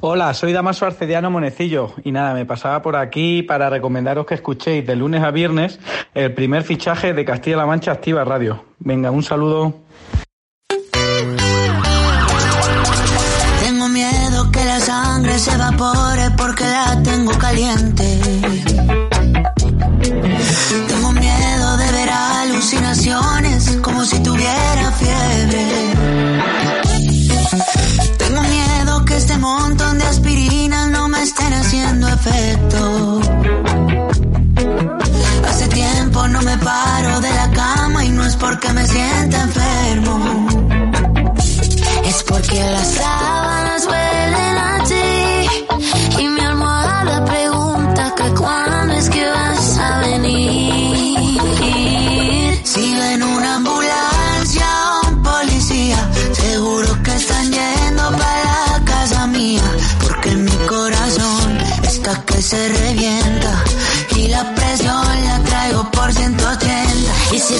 Hola, soy Damaso Arcediano Monecillo y nada, me pasaba por aquí para recomendaros que escuchéis de lunes a viernes el primer fichaje de Castilla-La Mancha Activa Radio. Venga, un saludo. Tengo miedo que la sangre se evapore porque la tengo caliente. Tengo miedo de ver alucinaciones como si tuviera fiebre. Hace tiempo no me paro de la cama y no es porque me sienta enfermo. Es porque las sábanas huelen a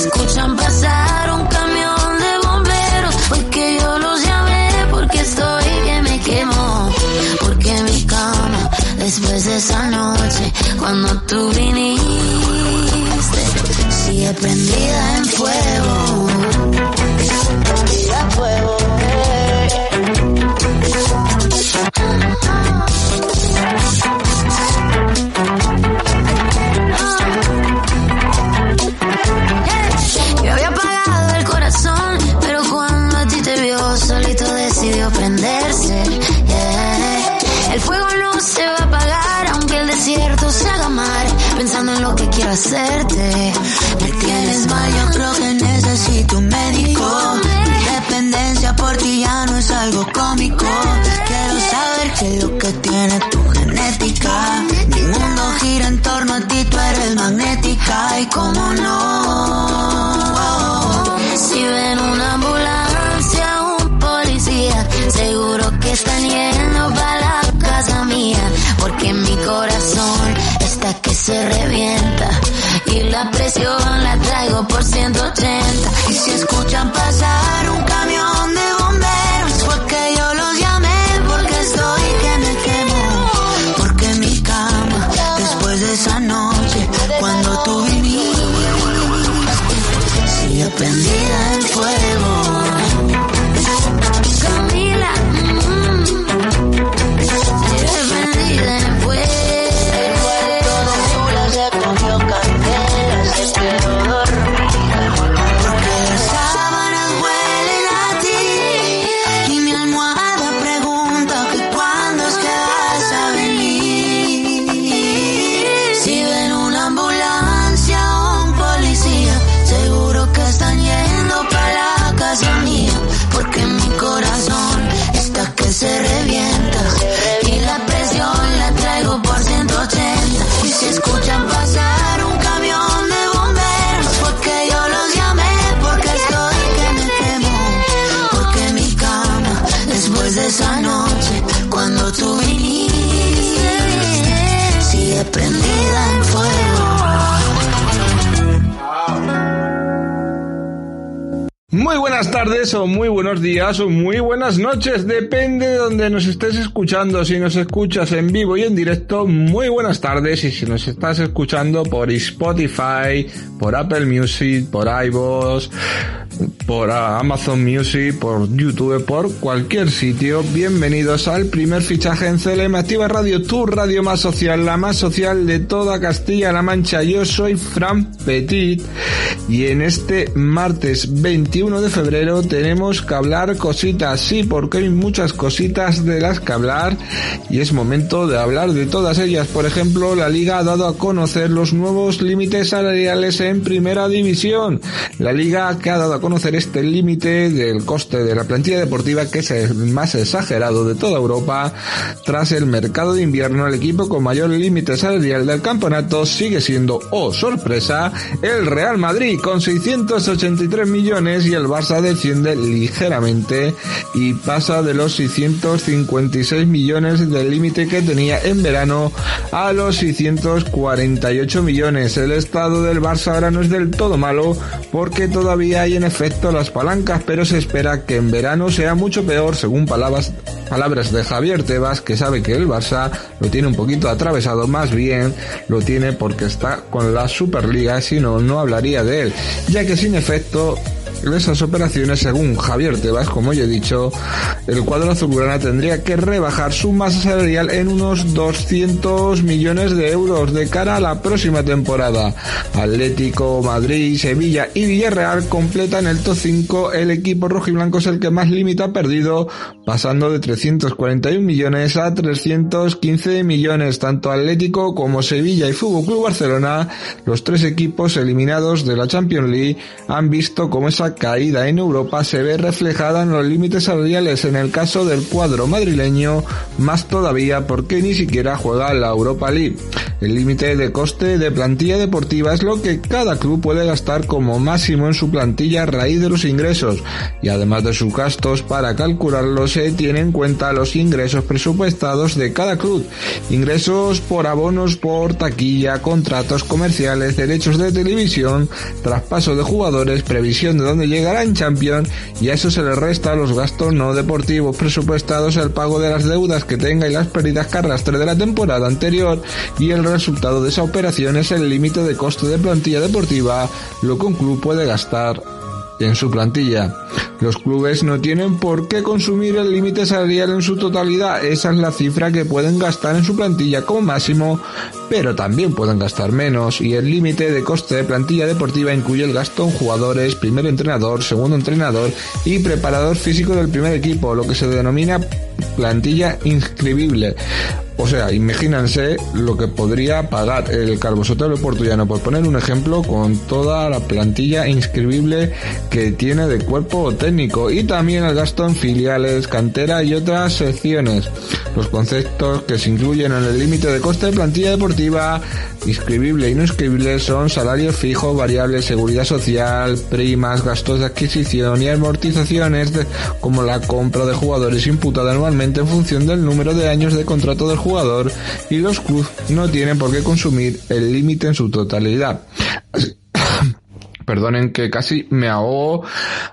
escuchan pasar un camión de bomberos, porque yo los llamé, porque estoy que me quemo, porque mi cama, después de esa noche, cuando tú viniste, sigue prendida en fuego. Hacerte. Me tienes mal, yo creo que necesito un médico. Mi dependencia por ti ya no es algo cómico. Quiero saber qué es lo que tiene tu genética. Mi mundo gira en torno a ti, tú eres magnética y cómo no. Si ven que se revienta y la presión la traigo por 180. Y si escuchan pasar un camión buenos días o muy buenas noches, depende de donde nos estés escuchando. Si nos escuchas en vivo y en directo, muy buenas tardes. Y si nos estás escuchando por Spotify, por Apple Music, por iVoox, por Amazon Music, por YouTube, por cualquier sitio, bienvenidos al primer fichaje en CLM Activa Radio, tu radio más social, la más social de toda Castilla-La Mancha. Yo soy Fran Petit y en este martes 21 de febrero tenemos que hablar cositas, sí, porque hay muchas cositas de las que hablar y es momento de hablar de todas ellas. Por ejemplo, la liga ha dado a conocer los nuevos límites salariales en primera división. La liga que ha dado a conocer este límite del coste de la plantilla deportiva que es el más exagerado de toda Europa. Tras el mercado de invierno, el equipo con mayor límite salarial del campeonato sigue siendo, oh sorpresa, el Real Madrid con 683 millones y el Barça desciende ligeramente y pasa de los 656 millones del límite que tenía en verano a los 648 millones. El estado del Barça ahora no es del todo malo porque todavía hay en efecto las palancas, pero se espera que en verano sea mucho peor, según palabras, palabras de Javier Tebas, que sabe que el Barça lo tiene un poquito atravesado, más bien lo tiene porque está con la Superliga, si no, no hablaría de él, ya que sin efecto esas operaciones, según Javier Tebas, como ya he dicho, el cuadro azulgrana tendría que rebajar su masa salarial en unos 200 millones de euros de cara a la próxima temporada. Atlético, Madrid, Sevilla y Villarreal completan el top 5. El equipo rojiblanco es el que más límite ha perdido, pasando de 341 millones a 315 millones. Tanto Atlético como Sevilla y Fútbol Club Barcelona, los tres equipos eliminados de la Champions League, han visto como esa caída en Europa se ve reflejada en los límites salariales. En el caso del cuadro madrileño, más todavía porque ni siquiera juega la Europa League. El límite de coste de plantilla deportiva es lo que cada club puede gastar como máximo en su plantilla a raíz de los ingresos. Y además de sus gastos para calcularlo se tiene en cuenta los ingresos presupuestados de cada club, ingresos por abonos por taquilla, contratos comerciales, derechos de televisión, traspaso de jugadores, previsión de dónde llegará en y a eso se le resta los gastos no deportivos presupuestados, el pago de las deudas que tenga y las pérdidas que arrastre de la temporada anterior. Y el resultado de esa operación es el límite de coste de plantilla deportiva, lo que un club puede gastar en su plantilla. Los clubes no tienen por qué consumir el límite salarial en su totalidad, esa es la cifra que pueden gastar en su plantilla como máximo, pero también pueden gastar menos y el límite de coste de plantilla deportiva incluye el gasto en jugadores, primer entrenador, segundo entrenador y preparador físico del primer equipo, lo que se denomina plantilla inscribible. O sea, imagínense lo que podría pagar el Calvo Sotelo Portullano, por poner un ejemplo, con toda la plantilla inscribible que tiene de cuerpo técnico y también el gasto en filiales, cantera y otras secciones. Los conceptos que se incluyen en el límite de coste de plantilla deportiva, inscribible y no inscribible, son salario fijo, variable, seguridad social, primas, gastos de adquisición y amortizaciones como la compra de jugadores imputada anualmente en función del número de años de contrato del jugador y los clubes no tienen por qué consumir el límite en su totalidad. Perdonen que casi me ahogo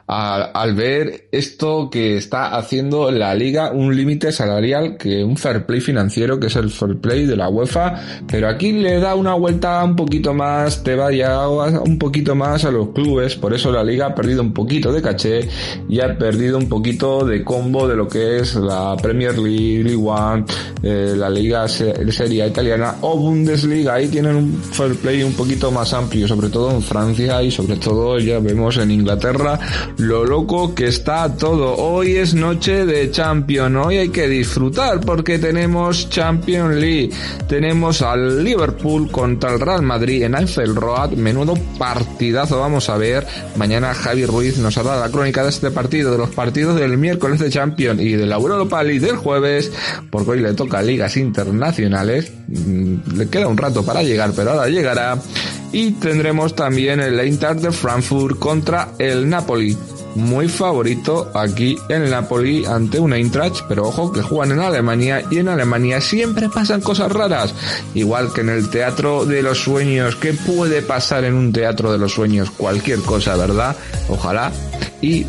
al, ver esto que está haciendo la liga, un límite salarial que un fair play financiero, que es el fair play de la UEFA, pero aquí le da una vuelta un poquito más, te vaya un poquito más a los clubes, por eso la liga ha perdido un poquito de caché y ha perdido un poquito de combo de lo que es la Premier League, League One, eh, la liga serie italiana o Bundesliga, ahí tienen un fair play un poquito más amplio, sobre todo en Francia y sobre sobre todo ya vemos en Inglaterra lo loco que está todo. Hoy es noche de Champion, hoy hay que disfrutar porque tenemos Champions League, tenemos al Liverpool contra el Real Madrid en Anfield Road, menudo partidazo vamos a ver. Mañana Javi Ruiz nos hará la crónica de este partido, de los partidos del miércoles de Champions y de la Europa League del jueves, porque hoy le toca ligas internacionales. Mm, le queda un rato para llegar, pero ahora llegará y tendremos también el De Frankfurt contra el Napoli. Muy favorito aquí en el Napoli ante un Eintracht, pero ojo que juegan en Alemania y en Alemania siempre pasan cosas raras, igual que en el teatro de los sueños. ¿Qué puede pasar en un teatro de los sueños? Cualquier cosa, ¿verdad? Ojalá. Y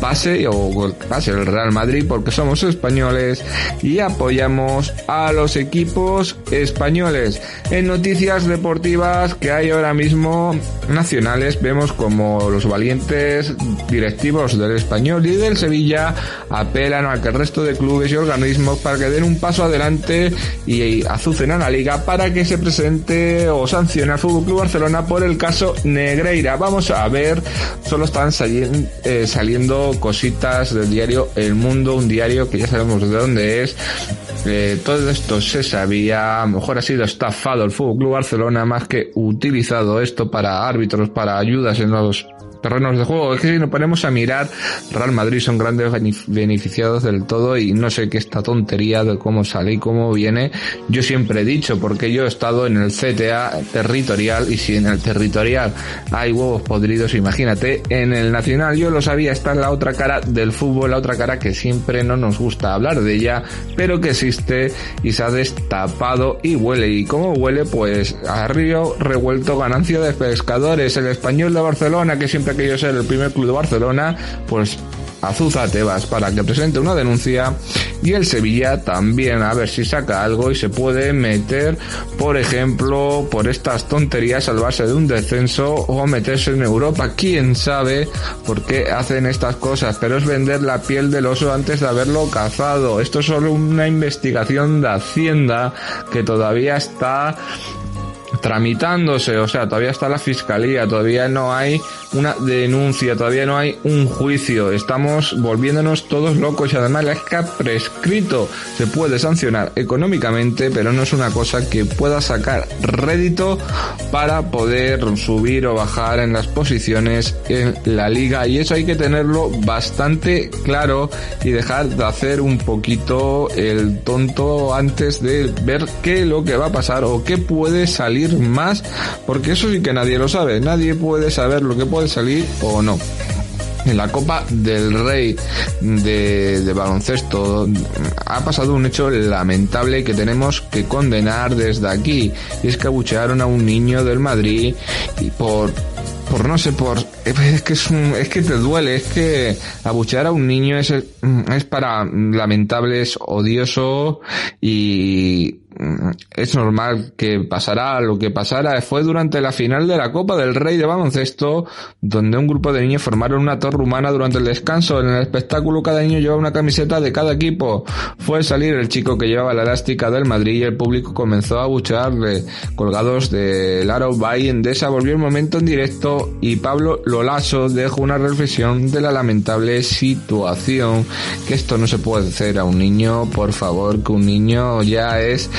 pase o pase el Real Madrid porque somos españoles y apoyamos a los equipos españoles. En noticias deportivas que hay ahora mismo nacionales vemos como los valientes directivos del español y del Sevilla apelan a que el resto de clubes y organismos para que den un paso adelante y azucen a la liga para que se presente o sancione al Fútbol Club Barcelona por el caso Negreira. Vamos a ver, solo están saliendo, cositas del diario El Mundo, un diario que ya sabemos de dónde es. Eh, todo esto se sabía, a lo mejor ha sido estafado el Fútbol Club Barcelona más que utilizado esto para árbitros, para ayudas en los terrenos de juego. Es que si nos ponemos a mirar, Real Madrid son grandes beneficiados del todo y no sé qué esta tontería de cómo sale y cómo viene. Yo siempre he dicho, porque yo he estado en el CTA territorial y si en el territorial hay huevos podridos, imagínate, en el nacional yo lo sabía, está en la otra cara del fútbol, la otra cara que siempre no nos gusta hablar de ella, pero que existe y se ha destapado y huele. Y cómo huele, pues a río revuelto ganancia de pescadores, el español de Barcelona que siempre aquello ser el primer club de Barcelona, pues Azuza Tebas para que presente una denuncia y el Sevilla también a ver si saca algo y se puede meter, por ejemplo, por estas tonterías salvarse de un descenso o meterse en Europa. Quién sabe por qué hacen estas cosas, pero es vender la piel del oso antes de haberlo cazado. Esto es solo una investigación de Hacienda que todavía está tramitándose, o sea, todavía está la fiscalía, todavía no hay una denuncia, todavía no hay un juicio, estamos volviéndonos todos locos y además la que prescrito, se puede sancionar económicamente, pero no es una cosa que pueda sacar rédito para poder subir o bajar en las posiciones en la liga. Y eso hay que tenerlo bastante claro y dejar de hacer un poquito el tonto antes de ver qué es lo que va a pasar o qué puede salir más, porque eso sí que nadie lo sabe, nadie puede saber lo que puede salir o no. En la Copa del Rey de, baloncesto ha pasado un hecho lamentable que tenemos que condenar desde aquí y es que abuchearon a un niño del Madrid y por por no sé, por es que es, un, es que te duele, es que abuchear a un niño es, es para lamentable, es odioso y es normal que pasará lo que pasara. Fue durante la final de la Copa del Rey de Baloncesto, donde un grupo de niños formaron una torre humana durante el descanso. En el espectáculo cada niño llevaba una camiseta de cada equipo. Fue salir el chico que llevaba la elástica del Madrid y el público comenzó a abuchearle. Colgados del Aro Bay Endesa volvió el momento en directo y Pablo Lolaso dejó una reflexión de la lamentable situación. Que esto no se puede hacer a un niño, por favor, que un niño ya es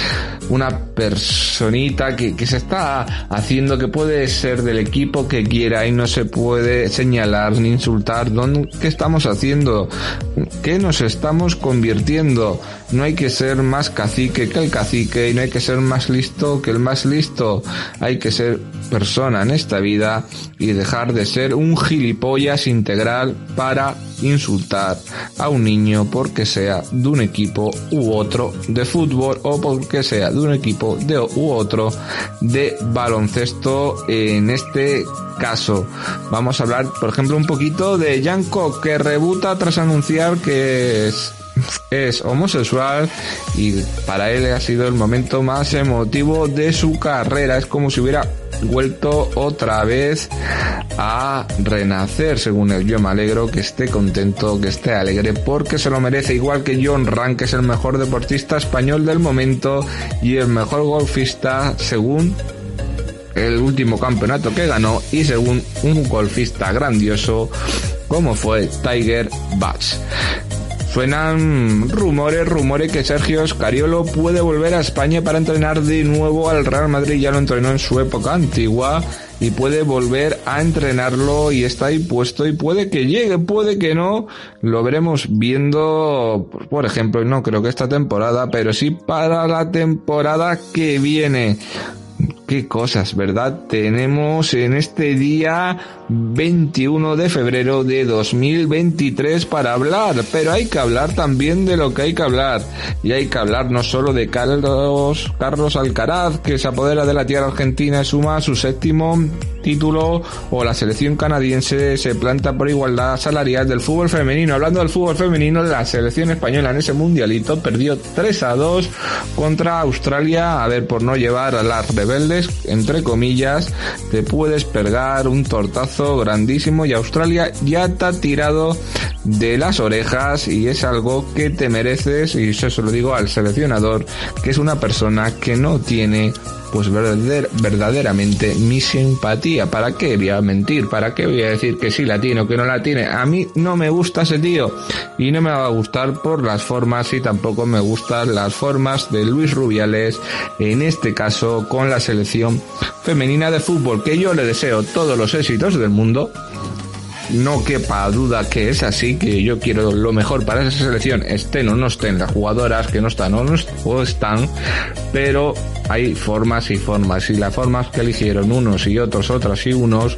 una personita que, se está haciendo que puede ser del equipo que quiera y no se puede señalar ni insultar. ¿Qué estamos haciendo? ¿Qué nos estamos convirtiendo? No hay que ser más cacique que el cacique y no hay que ser más listo que el más listo. Hay que ser persona en esta vida y dejar de ser un gilipollas integral para insultar a un niño porque sea de un equipo u otro de fútbol o porque sea de un equipo de u otro de baloncesto en este caso. Vamos a hablar, por ejemplo, un poquito de Janko que rebuta tras anunciar que es es homosexual y para él ha sido el momento más emotivo de su carrera. Es como si hubiera vuelto otra vez a renacer, según él. Yo me alegro que esté contento, que esté alegre, porque se lo merece, igual que John Rank, que es el mejor deportista español del momento y el mejor golfista, según el último campeonato que ganó y según un golfista grandioso como fue Tiger Woods. Suenan rumores, rumores que Sergio Scariolo puede volver a España para entrenar de nuevo al Real Madrid. Ya lo entrenó en su época antigua y puede volver a entrenarlo y está ahí puesto y puede que llegue, puede que no. Lo veremos viendo, por ejemplo, no creo que esta temporada, pero sí para la temporada que viene qué cosas, ¿verdad? Tenemos en este día 21 de febrero de 2023 para hablar, pero hay que hablar también de lo que hay que hablar. Y hay que hablar no solo de Carlos, Carlos Alcaraz, que se apodera de la tierra argentina y suma su séptimo título, o la selección canadiense se planta por igualdad salarial del fútbol femenino. Hablando del fútbol femenino, la selección española en ese mundialito perdió 3 a 2 contra Australia, a ver, por no llevar a las rebeldes, entre comillas, te puedes pergar un tortazo grandísimo y Australia ya te ha tirado de las orejas y es algo que te mereces y eso se lo digo al seleccionador que es una persona que no tiene pues verdaderamente mi simpatía. ¿Para qué voy a mentir? ¿Para qué voy a decir que sí la tiene o que no la tiene? A mí no me gusta ese tío y no me va a gustar por las formas y tampoco me gustan las formas de Luis Rubiales, en este caso con la selección femenina de fútbol, que yo le deseo todos los éxitos del mundo no quepa duda que es así, que yo quiero lo mejor para esa selección, estén o no estén las jugadoras, que no están o no están, pero hay formas y formas, y las formas que eligieron unos y otros, otras y unos,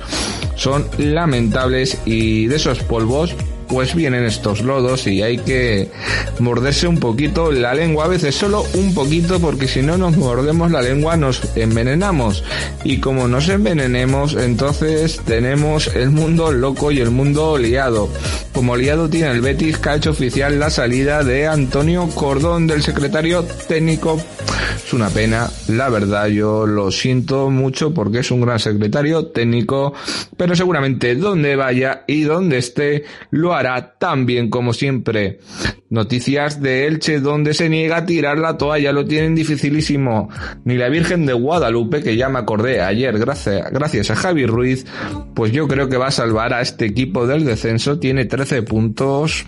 son lamentables y de esos polvos pues vienen estos lodos y hay que morderse un poquito la lengua, a veces solo un poquito, porque si no nos mordemos la lengua nos envenenamos. Y como nos envenenemos, entonces tenemos el mundo loco y el mundo liado. Como liado tiene el Betis que ha hecho oficial la salida de Antonio Cordón del secretario técnico. Es una pena, la verdad, yo lo siento mucho porque es un gran secretario técnico, pero seguramente donde vaya y donde esté lo hará tan bien como siempre. Noticias de Elche donde se niega a tirar la toalla, lo tienen dificilísimo. Ni la Virgen de Guadalupe, que ya me acordé ayer gracias, gracias a Javi Ruiz, pues yo creo que va a salvar a este equipo del descenso, tiene 13 puntos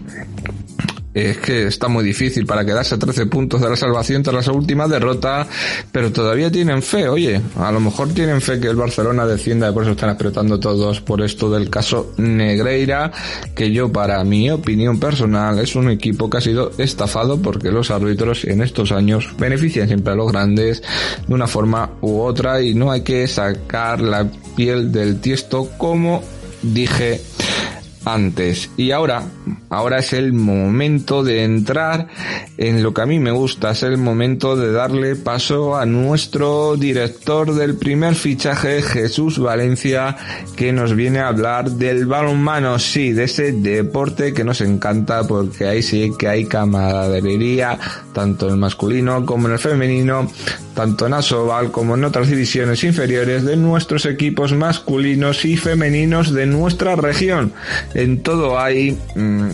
es que está muy difícil para quedarse a 13 puntos de la salvación tras la última derrota, pero todavía tienen fe, oye, a lo mejor tienen fe que el Barcelona descienda y por eso están apretando todos por esto del caso Negreira, que yo para mi opinión personal es un equipo que ha sido estafado porque los árbitros en estos años benefician siempre a los grandes de una forma u otra y no hay que sacar la piel del tiesto como dije antes. Y ahora, ahora es el momento de entrar en lo que a mí me gusta, es el momento de darle paso a nuestro director del primer fichaje, Jesús Valencia, que nos viene a hablar del balonmano, sí, de ese deporte que nos encanta porque ahí sí que hay camaradería, tanto en el masculino como en el femenino, tanto en Asobal como en otras divisiones inferiores de nuestros equipos masculinos y femeninos de nuestra región en todo hay mm,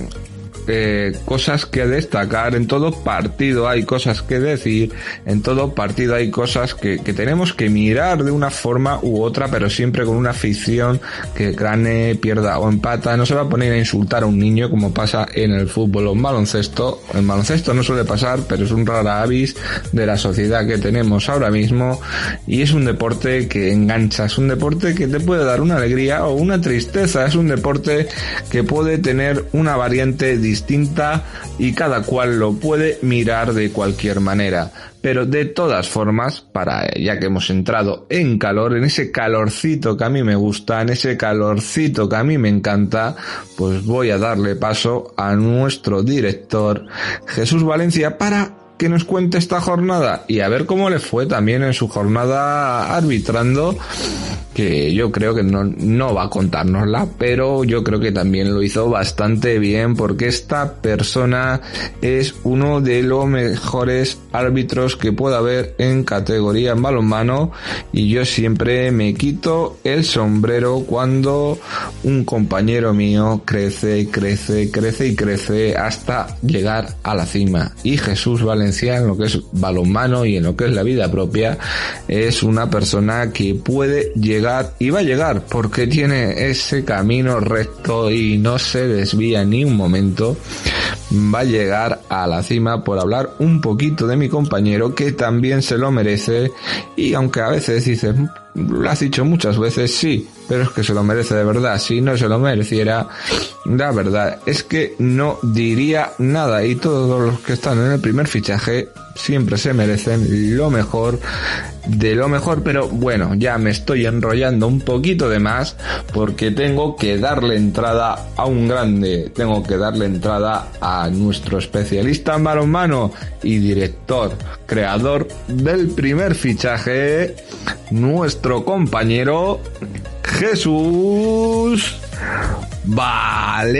eh, cosas que destacar, en todo partido hay cosas que decir, en todo partido hay cosas que, que, tenemos que mirar de una forma u otra, pero siempre con una afición que gane, pierda o empata. No se va a poner a insultar a un niño como pasa en el fútbol o en baloncesto. En baloncesto no suele pasar, pero es un rara avis de la sociedad que tenemos ahora mismo y es un deporte que engancha, es un deporte que te puede dar una alegría o una tristeza, es un deporte que puede tener una variante distinta distinta y cada cual lo puede mirar de cualquier manera. Pero de todas formas, para ya que hemos entrado en calor, en ese calorcito que a mí me gusta, en ese calorcito que a mí me encanta, pues voy a darle paso a nuestro director Jesús Valencia para que nos cuente esta jornada y a ver cómo le fue también en su jornada arbitrando que yo creo que no, no va a contárnosla, pero yo creo que también lo hizo bastante bien porque esta persona es uno de los mejores árbitros que pueda haber en categoría en balonmano y yo siempre me quito el sombrero cuando un compañero mío crece, crece, crece y crece hasta llegar a la cima. Y Jesús En lo que es balonmano y en lo que es la vida propia es una persona que puede llegar y va a llegar porque tiene ese camino recto y no se desvía ni un momento. Va a llegar a la cima por hablar un poquito de mi compañero que también se lo merece y aunque a veces dices, lo has dicho muchas veces, sí, pero es que se lo merece de verdad. Si no se lo mereciera, la verdad es que no diría nada. Y todos los que están en el primer fichaje siempre se merecen lo mejor de lo mejor, pero bueno, ya me estoy enrollando un poquito de más porque tengo que darle entrada a un grande, tengo que darle entrada a nuestro especialista en balonmano y director, creador del primer fichaje, nuestro compañero Jesús Valencia.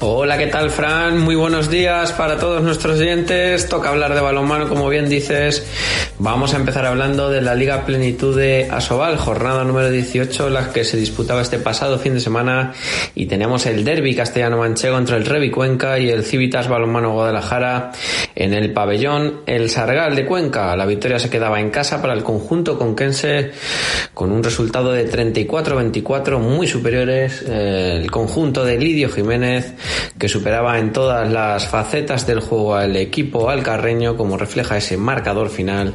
Hola, ¿qué tal, Fran? Muy buenos días para todos nuestros oyentes. Toca hablar de balonmano, como bien dices. Vamos a empezar hablando de la Liga Plenitud de Asobal, jornada número 18, la que se disputaba este pasado fin de semana. Y tenemos el derby castellano-manchego entre el Revi Cuenca y el Civitas Balonmano Guadalajara en el pabellón El Sargal de Cuenca. La victoria se quedaba en casa para el conjunto conquense con un resultado de 34-24 muy superiores. Eh, el conjunto de Lidio Jiménez que superaba en todas las facetas del juego al equipo alcarreño, como refleja ese marcador final,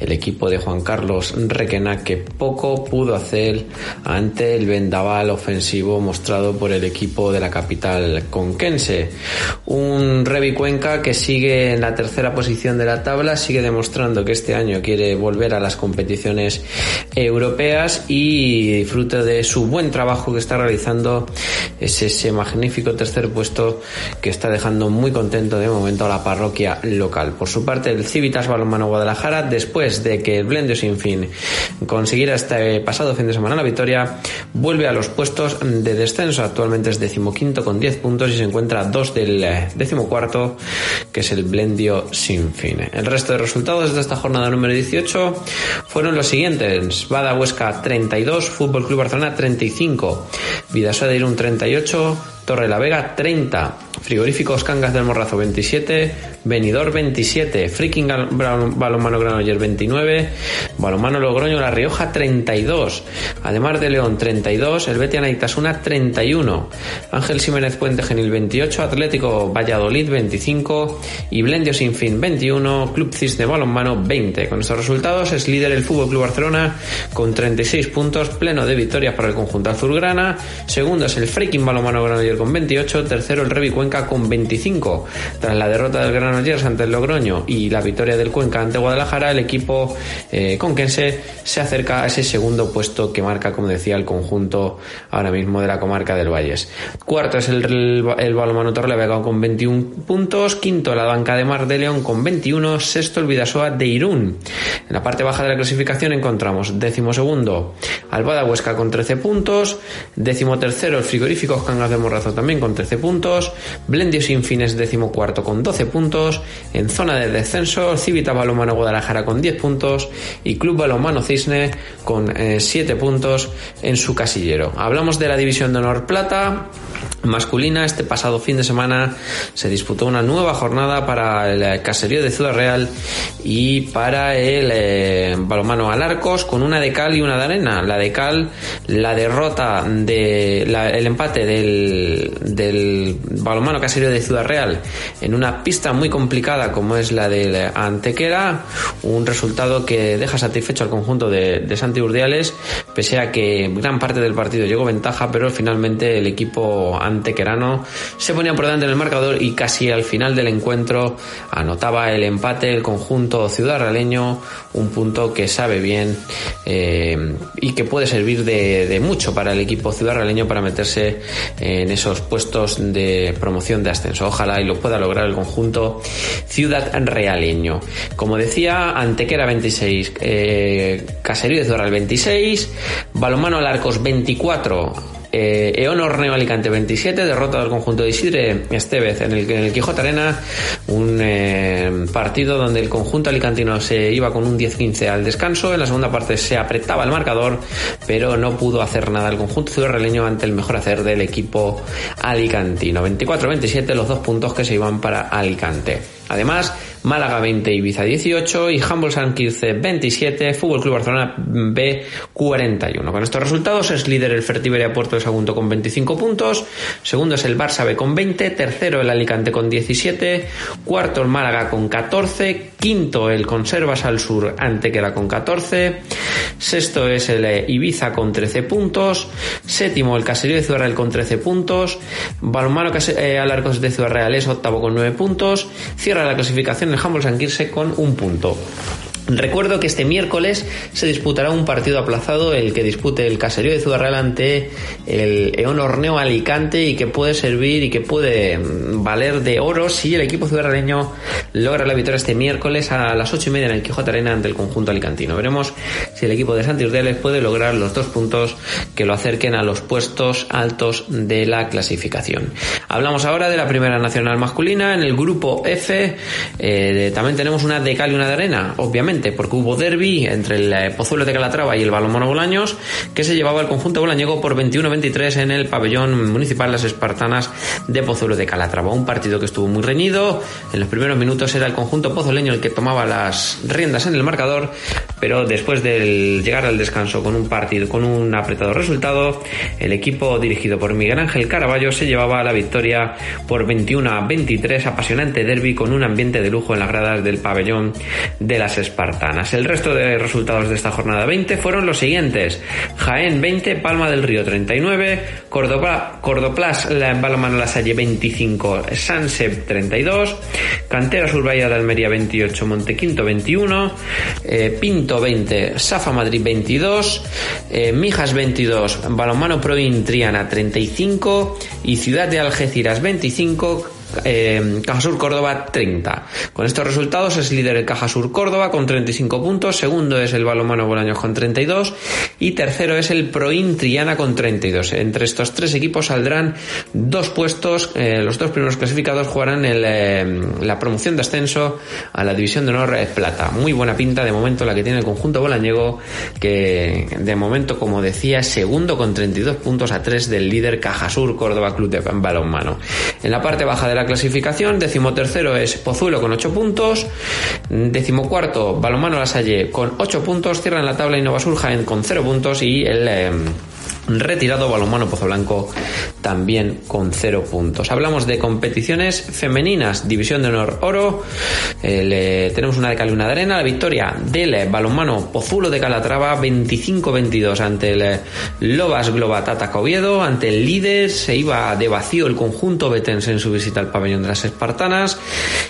el equipo de Juan Carlos Requena, que poco pudo hacer ante el vendaval ofensivo mostrado por el equipo de la capital conquense. Un Revi Cuenca que sigue en la tercera posición de la tabla, sigue demostrando que este año quiere volver a las competiciones europeas y fruto de su buen trabajo que está realizando es ese magnífico tercer puesto que está dejando muy contento de momento a la parroquia local. Por su parte, el Civitas Balonmano Guadalajara, después de que el Blendio Sin Fin consiguiera este pasado fin de semana la victoria, vuelve a los puestos de descenso. Actualmente es decimoquinto con 10 puntos y se encuentra a dos del eh, decimocuarto, que es el Blendio Sin Fin. El resto de resultados de esta jornada número 18 fueron los siguientes. Bada Huesca 32, Fútbol Club Barcelona 35, Vidasoa de Irún 38, Torre la Vega 30, Frigoríficos Cangas del Morrazo 27, Benidor 27, Freaking Balonmano Granoller 29, Balonmano Logroño La Rioja 32, además de León 32, el Betia Naitasuna 31, Ángel Jiménez Puente Genil 28, Atlético Valladolid 25 y Blendio Sin Fin 21, Club Cisne Balonmano 20. Con estos resultados es líder el Fútbol Club Barcelona con 36 puntos, pleno de victorias para el conjunto azulgrana, segundo es el Freaking Balonmano Granoller con 28, tercero el Revi Cuenca con 25. Tras la derrota del Granollers ante el Logroño y la victoria del Cuenca ante Guadalajara, el equipo eh, conquense se acerca a ese segundo puesto que marca, como decía, el conjunto ahora mismo de la comarca del Valles. Cuarto es el, el, el Balomano con 21 puntos, quinto la banca de Mar de León con 21, sexto el Vidasoa de Irún. En la parte baja de la clasificación encontramos décimo segundo Albada Huesca con 13 puntos, décimo tercero el frigorífico Cangas de También con 13 puntos, Blendio Sin Fines cuarto con 12 puntos, en zona de descenso Civita Balomano Guadalajara con 10 puntos y Club Balomano Cisne con 7 eh, puntos en su casillero. Hablamos de la división de honor plata masculina. Este pasado fin de semana se disputó una nueva jornada para el eh, caserío de Ciudad Real y para el eh, balomano Alarcos con una de cal y una de arena. La de cal, la derrota de el empate del, del balomano caserío de Ciudad Real en una pista muy complicada como es la del Antequera, un resultado que deja satisfecho al conjunto de, de Santi Urdiales, pese a que gran parte del partido llegó ventaja, pero finalmente el equipo antequerano se ponía por delante en el marcador y casi al final del encuentro anotaba el empate el conjunto ciudad realeño, un punto que sabe bien eh, y que puede servir de, de, mucho para el equipo ciudad realeño para meterse en esos puestos de promoción de ascenso. Ojalá y lo pueda lograr el conjunto ciudad realeño. Como decía, Antequera 26, eh, Caserío de Ciudad 26, Balomano Alarcos 24, eh, Eon Orneo Alicante 27, derrota del conjunto de Isidre Estevez en el, en el Quijote Arena, un eh, partido donde el conjunto alicantino se iba con un 10-15 al descanso, en la segunda parte se apretaba el marcador, pero no pudo hacer nada el conjunto ciudadreño ante el mejor hacer del equipo alicantino. 24-27 los dos puntos que se iban para Alicante. Además, Málaga 20, Ibiza 18 y Humboldt San 27, Fútbol Club Barcelona B 41. Con estos resultados es líder el Fertiberia Puerto de Sagunto con 25 puntos, segundo es el Barça B con 20, tercero el Alicante con 17, cuarto el Málaga con 14, quinto el Conservas al Sur Antequera con 14, sexto es el eh, Ibiza con 13 puntos, séptimo el Caserío de Ciudad Real con 13 puntos, Balonmano eh, Alarcos de Ciudad Real es octavo con 9 puntos, cierra la clasificación el Humboldt San con un punto. Recuerdo que este miércoles se disputará un partido aplazado, el que dispute el Caserío de Ciudad Real ante el Eon Horneo Alicante y que puede servir y que puede mm, valer de oro si el equipo ciudadreño logra la victoria este miércoles a las ocho y media en el Quijote Arena ante el conjunto alicantino. Veremos si el equipo de Santi Urdiales puede lograr los dos puntos que lo acerquen a los puestos altos de la clasificación. Hablamos ahora de la primera nacional masculina en el grupo F. Eh, también tenemos una de cal y una de arena, obviamente porque hubo derby entre el eh, Pozuelo de Calatrava y el Balonmano Bolaños, que se llevaba el conjunto bolañego por 21-23 en el pabellón municipal Las Espartanas de Pozuelo de Calatrava. Un partido que estuvo muy reñido. En los primeros minutos era el conjunto pozoleño el que tomaba las riendas en el marcador, pero después de llegar al descanso con un partido, con un apretado resultado, el equipo dirigido por Miguel Ángel Caraballo se llevaba la victoria por 21 a 23, apasionante derby con un ambiente de lujo en las gradas del pabellón de las Espartanas. El resto de resultados de esta jornada 20 fueron los siguientes: Jaén 20, Palma del Río 39, Córdoba, Cordoplas, la La Salle 25, Sansep 32, Cantera Surbaya de Almería 28, Montequinto 21, eh, Pinto 20, Safa Madrid 22, eh, Mijas 22, Balomano Proin Triana 35 y Ciudad de Algeciras 25, eh, Caja Sur Córdoba 30. Con estos resultados es líder el Caja Sur Córdoba con 35 puntos, segundo es el Balomano Bolaños con 32 y tercero es el Proin Triana con 32. Entre estos tres equipos saldrán dos puestos, eh, los dos primeros clasificados jugarán el, eh, la promoción de ascenso a la división de honor plata. Muy buena pinta de momento la que tiene el conjunto bolañego que de momento como decía segundo con 32 puntos a 3 del líder Caja Sur Córdoba Club de Balonmano. En la parte baja de la clasificación. Decimotercero es Pozuelo con 8 puntos. Decimocuarto, Balomano La Salle con 8 puntos. Cierran la tabla Innovasur Jaén con 0 puntos. Y el. Em, retirado balonmano Pozo Blanco también con cero puntos. Hablamos de competiciones femeninas, División de Honor Oro. Eh, tenemos una de de Arena. La victoria del balonmano Pozulo de Calatrava 25-22 ante el Lobas Globatata Coviedo. Ante el líder se iba de vacío el conjunto betense en su visita al pabellón de las Espartanas.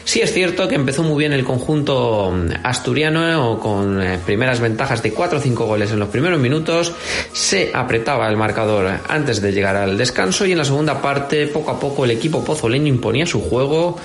Sí es cierto que empezó muy bien el conjunto asturiano con eh, primeras ventajas de 4 o 5 goles en los primeros minutos. Se apretaba el marcador antes de llegar al descanso y en la segunda parte poco a poco el equipo pozoleño imponía su juego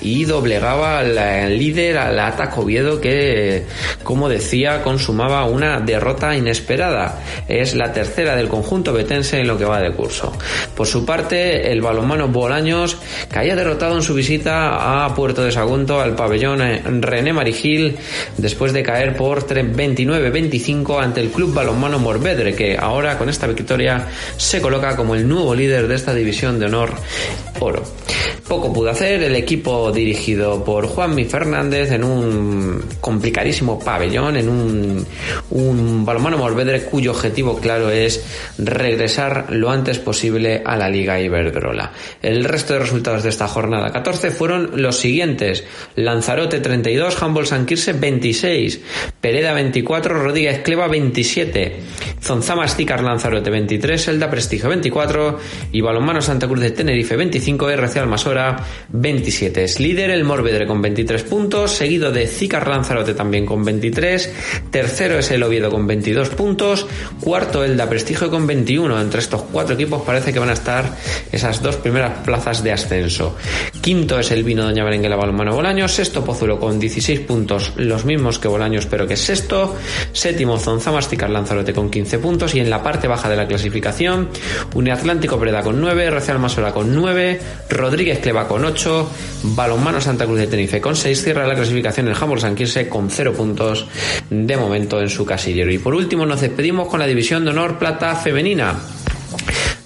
y doblegaba al líder, al Ataco Oviedo que, como decía, consumaba una derrota inesperada. Es la tercera del conjunto betense en lo que va de curso. Por su parte, el balonmano Bolaños caía derrotado en su visita a Puerto de Sagunto al pabellón René Marigil después de caer por 29-25 ante el club balonmano Morvedre que ahora con esta victoria se coloca como el nuevo líder de esta división de honor oro. Poco pudo hacer el equipo dirigido por Juanmi Fernández en un complicadísimo pabellón, en un, un balonmano Morvedre cuyo objetivo claro es regresar lo antes posible a la Liga Iberdrola. El resto de resultados de esta jornada 14 fueron los siguientes: Lanzarote 32, Humboldt Sanquirse 26, Pereda 24, Rodríguez Cleva 27, Zonzamas Ticar Lanzarote 23, Elda Prestigio 24 y Balonmano Santa Cruz de Tenerife 25, RC Almasora 27. Es líder el Morvedre con 23 puntos, seguido de Zicar Lanzarote también con 23, tercero es el Oviedo con 22 puntos, cuarto Elda Prestigio con 21. Entre estos cuatro equipos parece que van a estar esas dos primeras plazas de ascenso. Quinto es el Vino Doña Berenguela Balonmano Bolaños, sexto Pozuelo con 16 puntos, los mismos que Bolaños pero que es sexto, séptimo Zonzamas Zicar Lanzarote con 15 puntos y en la parte baja de la clasificación, Uniatlántico Breda con 9, Real Masola con 9, Rodríguez Cleva con 8, Balonmano Santa Cruz de Tenerife con 6, cierra la clasificación el Humboldt Sanquirse con 0 puntos de momento en su casillero. Y por último nos despedimos con la división de honor plata femenina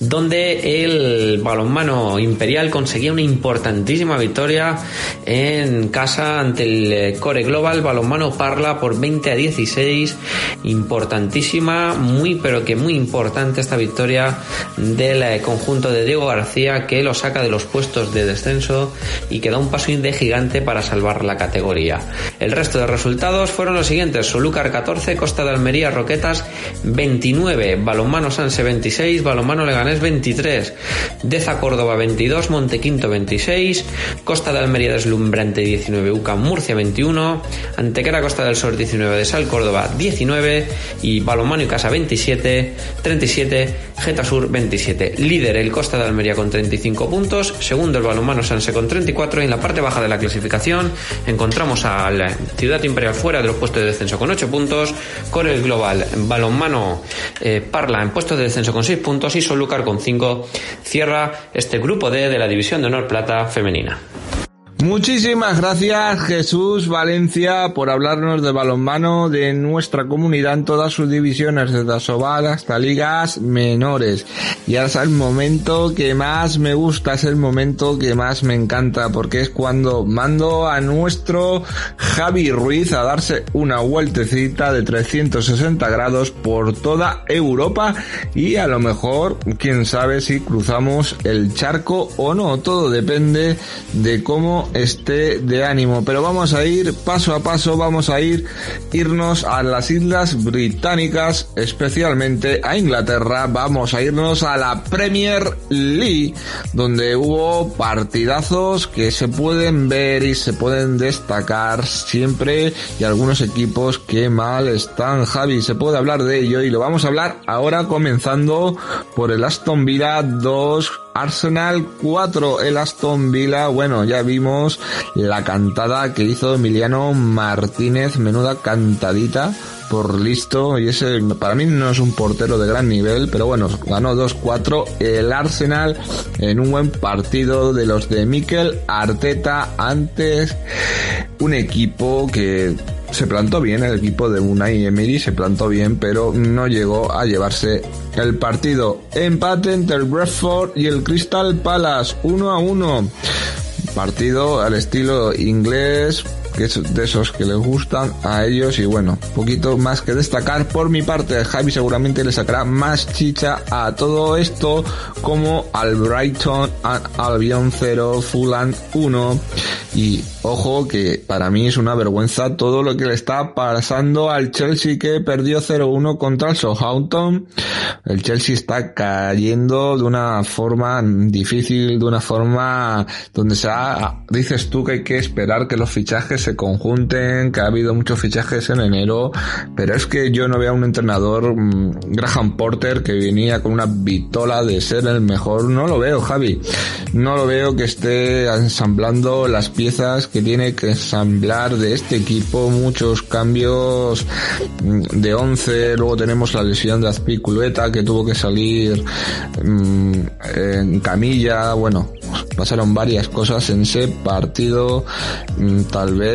donde el balonmano imperial conseguía una importantísima victoria en casa ante el eh, Core Global. Balonmano Parla por 20 a 16 importantísima muy pero que muy importante esta victoria del eh, conjunto de Diego García que lo saca de los puestos de descenso y que da un paso de gigante para salvar la categoría. El resto de resultados fueron los siguientes. Solúcar 14 Costa de Almería Roquetas 29 balonmano Sanse 26 balonmano Leganés 23, Deza Córdoba 22, Montequinto 26, Costa de Almería Deslumbrante 19, UCA Murcia 21, Antequera Costa del Sur 19, de Sal Córdoba 19 y Balomano y Casa 27, 37, Geta Sur 27. Líder el Costa de Almería con 35 puntos, segundo el Balomano Sanse con 34 y en la parte baja de la clasificación encontramos a la Ciudad Imperial fuera de los puestos de descenso con 8 puntos, con el Global Balonmano eh, Parla en puestos de descenso con 6 puntos y Con 5 cierra este grupo D de la División de Honor Plata femenina. Muchísimas gracias Jesús Valencia por hablarnos de balonmano de nuestra comunidad en todas sus divisiones, desde Asobal hasta ligas menores. Y ahora es el momento que más me gusta, es el momento que más me encanta, porque es cuando mando a nuestro Javi Ruiz a darse una vueltecita de 360 grados por toda Europa y a lo mejor, quién sabe si cruzamos el charco o no, todo depende de cómo esté de ánimo. Pero vamos a ir paso a paso, vamos a ir irnos a las Islas Británicas, especialmente a Inglaterra, vamos a irnos a la Premier League, donde hubo partidazos que se pueden ver y se pueden destacar siempre y algunos equipos que mal están. Javi, se puede hablar de ello y lo vamos a hablar ahora comenzando por el Aston Villa 2 Arsenal 4, el Aston Villa, bueno, ya vimos la cantada que hizo Emiliano Martínez, menuda cantadita por listo y ese para mí no es un portero de gran nivel, pero bueno, ganó 2-4 el Arsenal en un buen partido de los de Mikel Arteta antes un equipo que se plantó bien el equipo de Unai Emery, se plantó bien, pero no llegó a llevarse el partido. Empate entre el Bradford y el Crystal Palace, 1 a 1. Partido al estilo inglés, que es de esos que les gustan a ellos. Y bueno, poquito más que destacar. Por mi parte, Javi seguramente le sacará más chicha a todo esto como al Brighton Albion 0, Fulham 1 y ojo que para mí es una vergüenza todo lo que le está pasando al Chelsea que perdió 0-1 contra el Southampton. El Chelsea está cayendo de una forma difícil, de una forma donde se ha, dices tú que hay que esperar que los fichajes se conjunten, que ha habido muchos fichajes en enero, pero es que yo no veo a un entrenador, mm, Graham Porter, que venía con una vitola de ser el mejor, no lo veo, Javi. No lo veo que esté ensamblando las piezas que tiene que ensamblar de este equipo, muchos cambios mm, de 11, luego tenemos la lesión de Azpiculueta que tuvo que salir mm, en camilla, bueno, pasaron varias cosas en ese partido, tal vez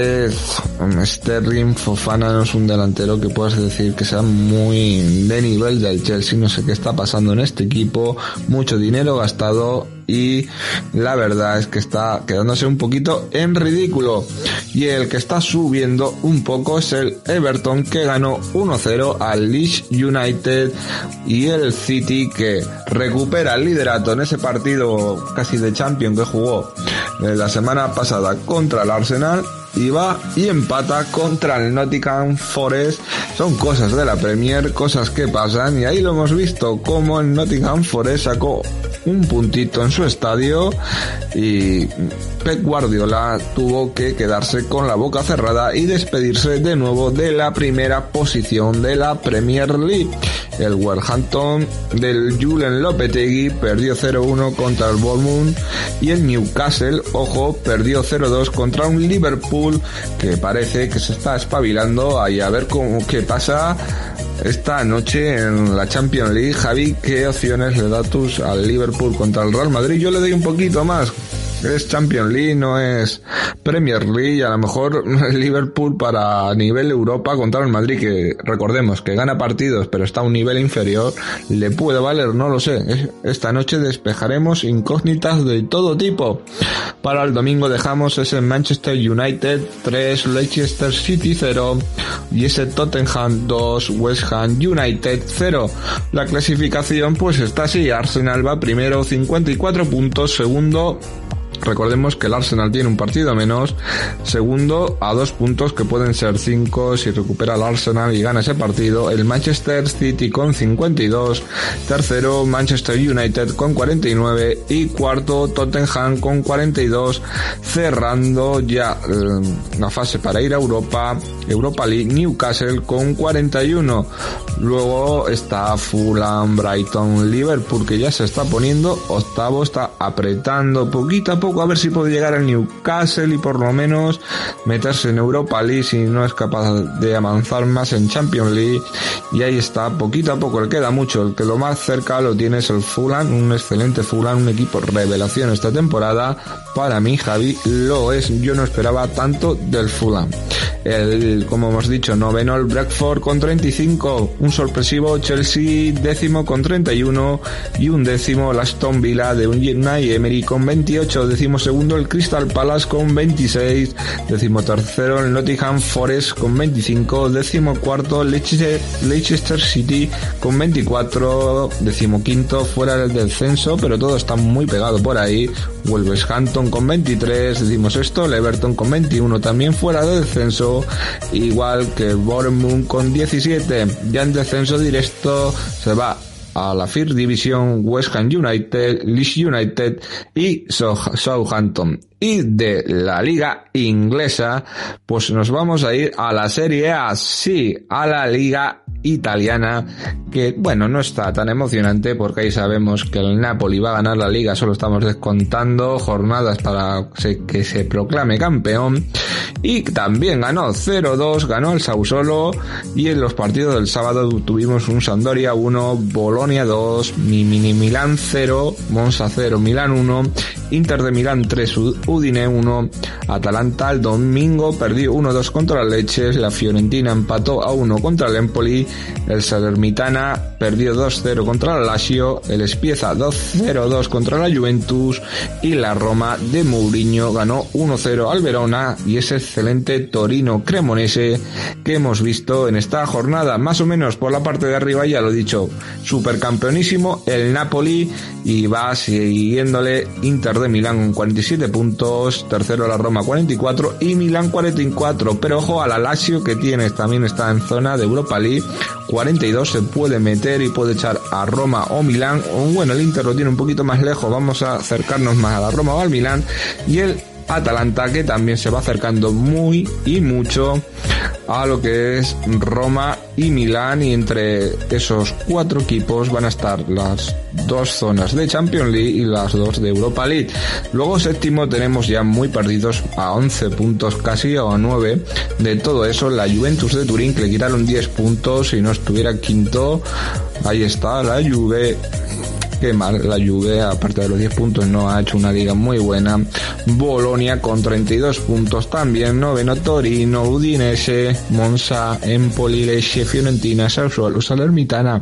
Sterling Fofana no es un delantero que puedas decir que sea muy de nivel del Chelsea, no sé qué está pasando en este equipo, mucho dinero gastado y la verdad es que está quedándose un poquito en ridículo. Y el que está subiendo un poco es el Everton que ganó 1-0 al Leeds United. Y el City que recupera el liderato en ese partido casi de Champion que jugó eh, la semana pasada contra el Arsenal y va y empata contra el Nottingham Forest. Son cosas de la Premier, cosas que pasan y ahí lo hemos visto como el Nottingham Forest sacó un puntito en su estadio y Pep Guardiola tuvo que quedarse con la boca cerrada y despedirse de nuevo de la primera posición de la Premier League. El Wolverhampton del Julen Lopetegui perdió 0-1 contra el Bournemouth y el Newcastle, ojo, perdió 0-2 contra un Liverpool que parece que se está espabilando ahí a ver cómo qué pasa esta noche en la Champions League. Javi, ¿qué opciones le das tú al Liverpool contra el Real Madrid? Yo le doy un poquito más es Champions League, no es Premier League, a lo mejor Liverpool para nivel Europa contra el Madrid, que recordemos que gana partidos pero está a un nivel inferior, le puede valer, no lo sé. Esta noche despejaremos incógnitas de todo tipo. Para el domingo dejamos ese Manchester United 3, Leicester City 0 y ese Tottenham 2, West Ham United 0. La clasificación pues está así, Arsenal va primero 54 puntos, segundo Recordemos que el Arsenal tiene un partido menos, segundo a dos puntos que pueden ser cinco si recupera el Arsenal y gana ese partido, el Manchester City con 52, tercero Manchester United con 49 y cuarto Tottenham con 42, cerrando ya eh, la fase para ir a Europa, Europa League Newcastle con 41. Luego está Fulham, Brighton, Liverpool que ya se está poniendo octavo, está apretando poquito a poco a ver si puede llegar al Newcastle y por lo menos meterse en Europa League si no es capaz de avanzar más en Champions League. Y ahí está, poquito a poco, le queda mucho. El que lo más cerca lo tiene es el Fulham, un excelente Fulham, un equipo revelación esta temporada. Para mí, Javi, lo es. Yo no esperaba tanto del Fulham. El, como hemos dicho, noveno el Bradford con 35, un sorpresivo Chelsea décimo con 31 y un décimo el Aston Villa de un Emery con 28, décimo segundo el Crystal Palace con 26, décimo tercero el Nottingham Forest con 25, décimo cuarto Leicester, Leicester City con 24, décimo quinto fuera del descenso, pero todo está muy pegado por ahí, Wolverhampton con 23, decimos esto, el Everton con 21 también fuera del descenso, igual que Bournemouth con 17, ya en descenso directo se va a la First Division, West Ham United, Leeds United y Southampton. Y de la liga inglesa, pues nos vamos a ir a la Serie A, sí, a la liga italiana, que bueno, no está tan emocionante porque ahí sabemos que el Napoli va a ganar la liga, solo estamos descontando jornadas para que se proclame campeón. Y también ganó 0-2, ganó el Sausolo y en los partidos del sábado tuvimos un Sandoria 1, Bolonia 2, Mini Milán 0, Monza 0, Milán 1, Inter de Milán 3, Udine 1, Atalanta el domingo perdió 1-2 contra el Leches, la Fiorentina empató a 1 contra el Empoli, el Salernitana perdió 2-0 contra el Lazio, el Spieza 2-0-2 contra la Juventus y la Roma de Mourinho ganó 1-0 al Verona y ese excelente Torino Cremonese que hemos visto en esta jornada, más o menos por la parte de arriba ya lo he dicho, supercampeonísimo el Napoli y va siguiéndole Inter de Milán con 47 puntos, tercero la Roma 44 y Milán 44, pero ojo a la que tiene, también está en zona de Europa League, 42 se puede meter y puede echar a Roma o Milán, o bueno el Inter lo tiene un poquito más lejos, vamos a acercarnos más a la Roma o al Milán. Y el Atalanta que también se va acercando muy y mucho a lo que es Roma y Milán y entre esos cuatro equipos van a estar las dos zonas de Champions League y las dos de Europa League. Luego séptimo tenemos ya muy perdidos a 11 puntos casi o a 9 de todo eso la Juventus de Turín que le quitaron 10 puntos y no estuviera quinto. Ahí está la Juve que la Juve, aparte de los 10 puntos, no ha hecho una liga muy buena. Bolonia con 32 puntos también, noveno Torino, Udinese, Monza, Empoli, Lecce, Fiorentina, Sassuolo, Salernitana.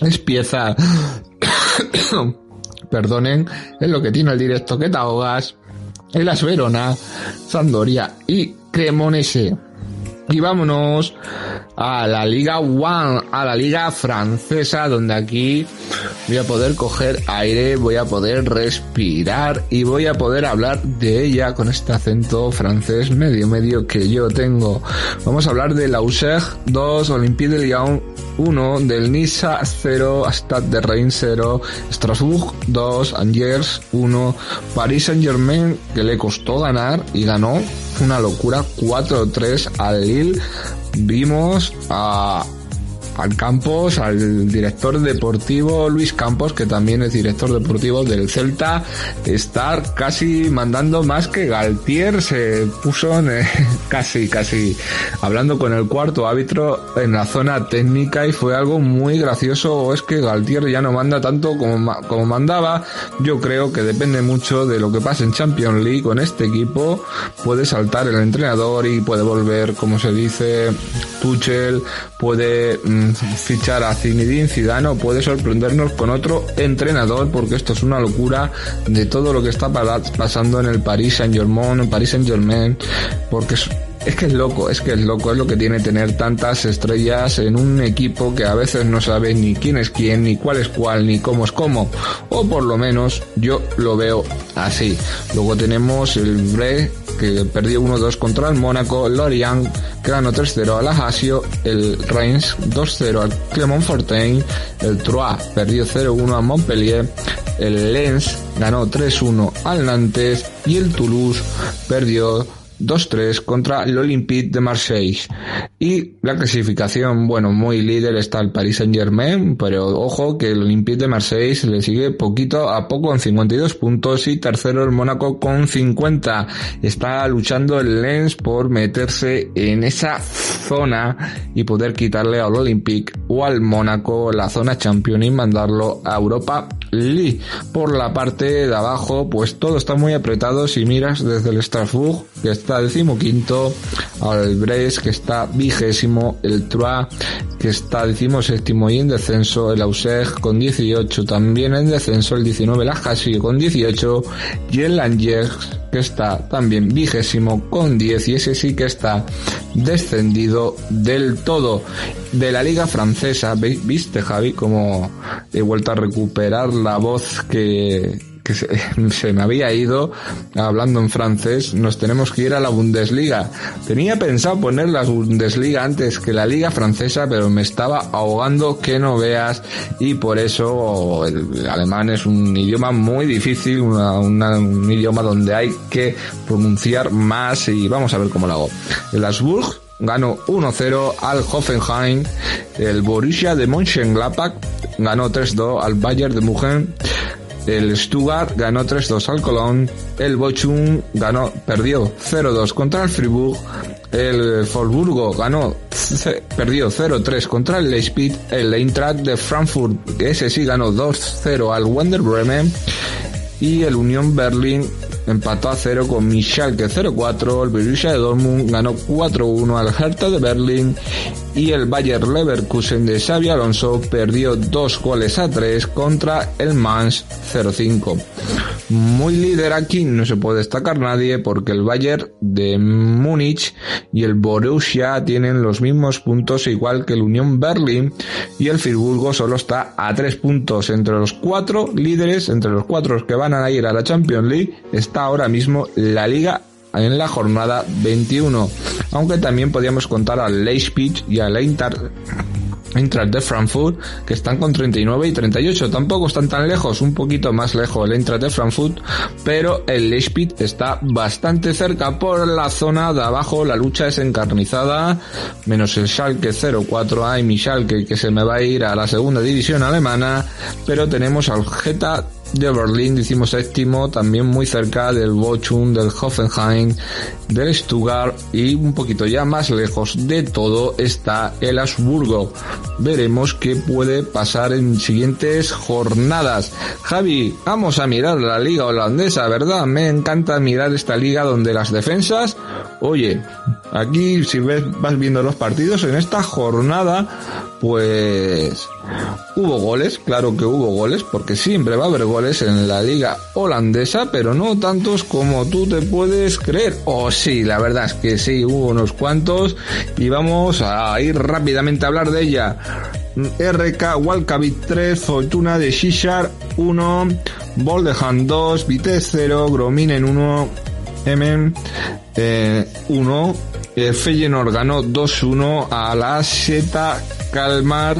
Es pieza. Perdonen, es lo que tiene el directo que te ahogas. El Verona, Sandoria y Cremonese. Y vámonos a la Liga One, a la Liga Francesa, donde aquí voy a poder coger aire, voy a poder respirar y voy a poder hablar de ella con este acento francés medio medio que yo tengo. Vamos a hablar de la USEG 2, Olympique de Lyon 1, del Niza 0, Stade de Reims 0, Strasbourg 2, Angers 1, Paris Saint Germain que le costó ganar y ganó una locura 4-3 al Lille. Vimos a al Campos, al director deportivo Luis Campos, que también es director deportivo del Celta, estar casi mandando más que Galtier se puso casi, casi hablando con el cuarto árbitro en la zona técnica y fue algo muy gracioso o es que Galtier ya no manda tanto como, como mandaba. Yo creo que depende mucho de lo que pase en Champions League con este equipo. Puede saltar el entrenador y puede volver, como se dice, Tuchel, puede mm, fichar a Zinedine Zidane o puede sorprendernos con otro entrenador porque esto es una locura de todo lo que está pasando en el Paris Saint Germain, en Paris Saint Germain, porque es que es loco, es que es loco, es lo que tiene tener tantas estrellas en un equipo que a veces no sabe ni quién es quién, ni cuál es cuál, ni cómo es cómo, o por lo menos yo lo veo así. Luego tenemos el Bre que perdió 1-2 contra el Mónaco, Lorient que ganó 3-0 al Ajaccio, el Reims 2-0 al Clermont-Fontaine, el Troyes perdió 0-1 a Montpellier, el Lens ganó 3-1 al Nantes y el Toulouse perdió 2-3 contra el Olympique de Marseille. Y la clasificación, bueno, muy líder está el Paris Saint Germain, pero ojo que el Olympique de Marseille se le sigue poquito a poco con 52 puntos y tercero el Mónaco con 50. Está luchando el Lens por meterse en esa zona y poder quitarle al Olympique o al Mónaco la zona Champion y mandarlo a Europa League. Por la parte de abajo, pues todo está muy apretado si miras desde el Strasbourg, que decimoquinto, al Brest, que está vigésimo, el Troyes, que está decimoséptimo y en descenso, el Auxerre con 18 también en descenso, el 19 la Hassi con 18 y el Angers que está también vigésimo con 10 y ese sí que está descendido del todo de la liga francesa. ¿Viste Javi como he vuelto a recuperar la voz que, que se, me había ido hablando en francés, nos tenemos que ir a la Bundesliga. Tenía pensado poner la Bundesliga antes que la liga francesa, pero me estaba ahogando que no veas y por eso el alemán es un idioma muy difícil, un idioma donde hay que pronunciar más y vamos a ver cómo lo hago. El Asburg ganó 1-0 al Hoffenheim, el Borussia de Mönchengladbach ganó 3-2 al Bayern de München, el Stuttgart ganó 3-2 al Cologne. El Bochum ganó, perdió 0-2 contra el Fribourg. El Wolfsburgo ganó, perdió 0-3 contra el Leipzig. El Eintracht de Frankfurt, ese sí ganó 2-0 al Wonder Bremen. Y el Union Berlin empató a 0 con Michal que 0-4. El Borussia de Dortmund ganó 4-1 al Hertha de Berlín y el Bayer Leverkusen de Xavi Alonso perdió dos goles a tres contra el Mans 0-5. Muy líder aquí no se puede destacar nadie porque el Bayer de Múnich y el Borussia tienen los mismos puntos igual que el Unión Berlin y el Friburgo solo está a tres puntos. Entre los cuatro líderes, entre los cuatro que van a ir a la Champions League, está ahora mismo la Liga en la jornada 21, aunque también podíamos contar al Leipzig y al Eintracht Eintracht de Frankfurt, que están con 39 y 38. Tampoco están tan lejos, un poquito más lejos el Eintracht de Frankfurt, pero el Leipzig está bastante cerca por la zona de abajo. La lucha es encarnizada, menos el Schalke 04. Hay mi Schalke que se me va a ir a la segunda división alemana, pero tenemos al Geta de Berlín, decimos séptimo, también muy cerca del Bochum, del Hoffenheim, del Stuttgart y un poquito ya más lejos de todo está el Habsburgo. Veremos qué puede pasar en siguientes jornadas. Javi, vamos a mirar la liga holandesa, ¿verdad? Me encanta mirar esta liga donde las defensas, oye, aquí si ves, vas viendo los partidos en esta jornada, pues hubo goles, claro que hubo goles, porque siempre va a haber goles en la liga holandesa, pero no tantos como tú te puedes creer. Oh sí, la verdad es que sí, hubo unos cuantos y vamos a ir rápidamente a hablar de ella. RK Walkabit 3, Fortuna de Shishar 1, Boldehan 2, Vitesse 0, Grominen 1, M 1, eh, Feyenoord ganó 2-1 a la Seta Calmar,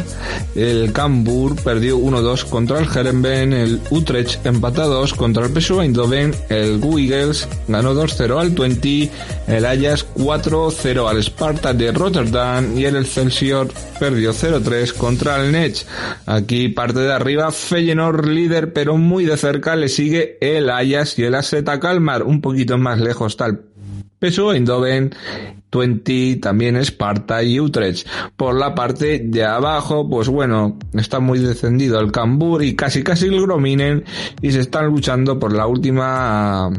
el Cambur perdió 1-2 contra el Herenben, el Utrecht empató 2 contra el PSV Eindhoven, el Guigels ganó 2-0 al 20, el Ajax 4-0 al Sparta de Rotterdam. Y el Excelsior perdió 0-3 contra el Nech. Aquí parte de arriba Feyenoord líder pero muy de cerca le sigue el Ajax y el Aseta Calmar, un poquito más lejos el PSV Eindhoven 20, también Esparta y Utrecht. Por la parte de abajo, pues bueno, está muy descendido el Cambur y casi casi el Grominen y se están luchando por la última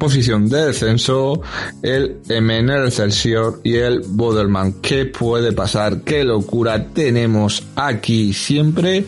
posición de descenso el MN, el Celsior y el Bodelman. ¿Qué puede pasar? ¿Qué locura tenemos aquí siempre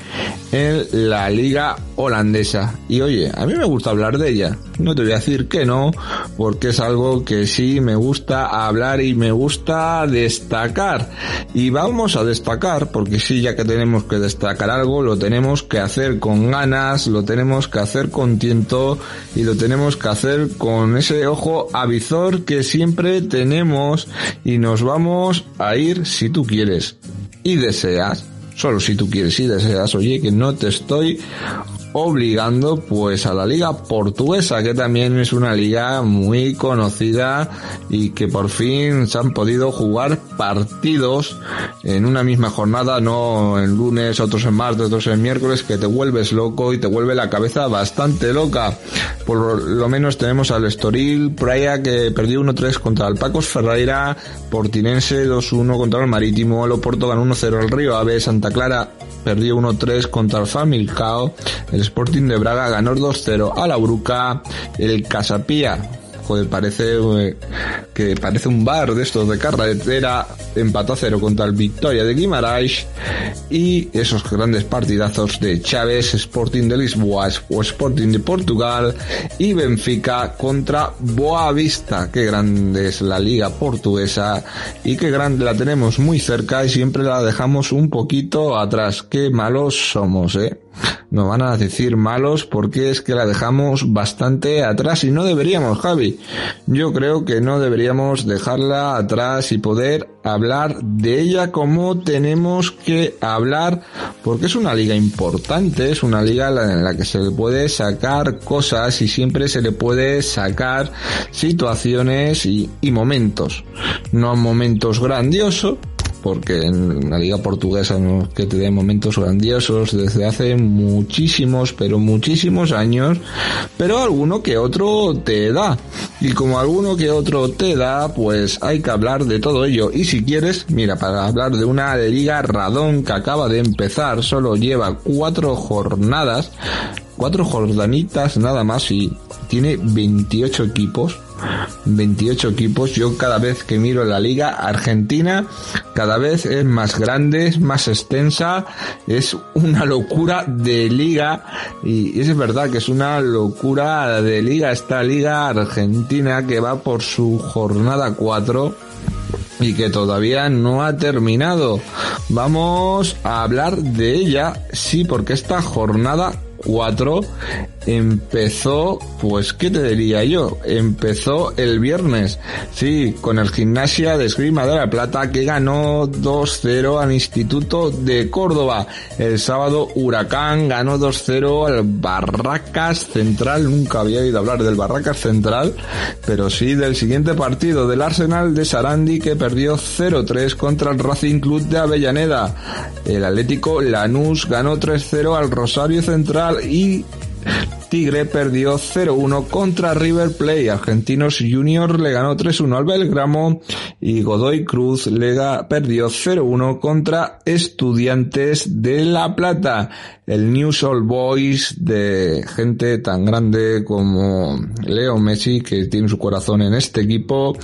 en la liga holandesa? Y oye, a mí me gusta hablar de ella. No te voy a decir que no, porque es algo que sí me gusta hablar y me gusta destacar. Y vamos a destacar, porque sí, ya que tenemos que destacar algo, lo tenemos que hacer con ganas, lo tenemos que hacer con tiento y lo tenemos que hacer con ese ojo avizor que siempre tenemos y nos vamos a ir si tú quieres y deseas, solo si tú quieres y deseas, oye, que no te estoy obligando pues a la liga portuguesa que también es una liga muy conocida y que por fin se han podido jugar partidos en una misma jornada no en lunes otros en martes otros en miércoles que te vuelves loco y te vuelve la cabeza bastante loca. Por lo menos tenemos al Estoril Praia que perdió 1-3 contra el Pacos Ferreira Portinense 2-1 contra el Marítimo el Oporto ganó 1-0 al Río Ave Santa Clara perdió 1-3 contra el Familcao, el Sporting de Braga ganó 2-0 a la Bruca, el Casapía joder, parece eh, que parece un bar de estos de carretera, empató a cero contra el Victoria de Guimarães y esos grandes partidazos de Chávez, Sporting de Lisboa o Sporting de Portugal y Benfica contra Boavista. Qué grande es la liga portuguesa y qué grande la tenemos muy cerca y siempre la dejamos un poquito atrás. Qué malos somos, eh. Nos van a decir malos porque es que la dejamos bastante atrás y no deberíamos, Javi. Yo creo que no deberíamos dejarla atrás y poder hablar de ella como tenemos que hablar porque es una liga importante, es una liga en la que se le puede sacar cosas y siempre se le puede sacar situaciones y, y momentos. No momentos grandiosos, porque en la liga portuguesa no que te dé momentos grandiosos desde hace muchísimos, pero muchísimos años, pero alguno que otro te da. Y como alguno que otro te da, pues hay que hablar de todo ello. Y si quieres, mira, para hablar de una liga radón que acaba de empezar, solo lleva cuatro jornadas, cuatro jordanitas nada más y tiene 28 equipos 28 equipos. Yo cada vez que miro la liga argentina, cada vez es más grande, más extensa, es una locura de liga y es verdad que es una locura de liga esta liga argentina que va por su jornada 4 y que todavía no ha terminado. Vamos a hablar de ella, sí, porque esta jornada 4 empezó, pues, ¿qué te diría yo? Empezó el viernes, sí, con el Gimnasia de Esgrima de la Plata que ganó 2-0 al Instituto de Córdoba. El sábado Huracán ganó 2-0 al Barracas Central, nunca había oído hablar del Barracas Central, pero sí del siguiente partido del Arsenal de Sarandi que perdió 0-3 contra el Racing Club de Avellaneda. El Atlético Lanús ganó 3-0 al Rosario Central y Tigre perdió 0-1 contra River Plate. Argentinos Junior le ganó 3-1 al Belgramo y Godoy Cruz perdió 0-1 contra Estudiantes de La Plata. El News All Boys de gente tan grande como Leo Messi, que tiene su corazón en este equipo,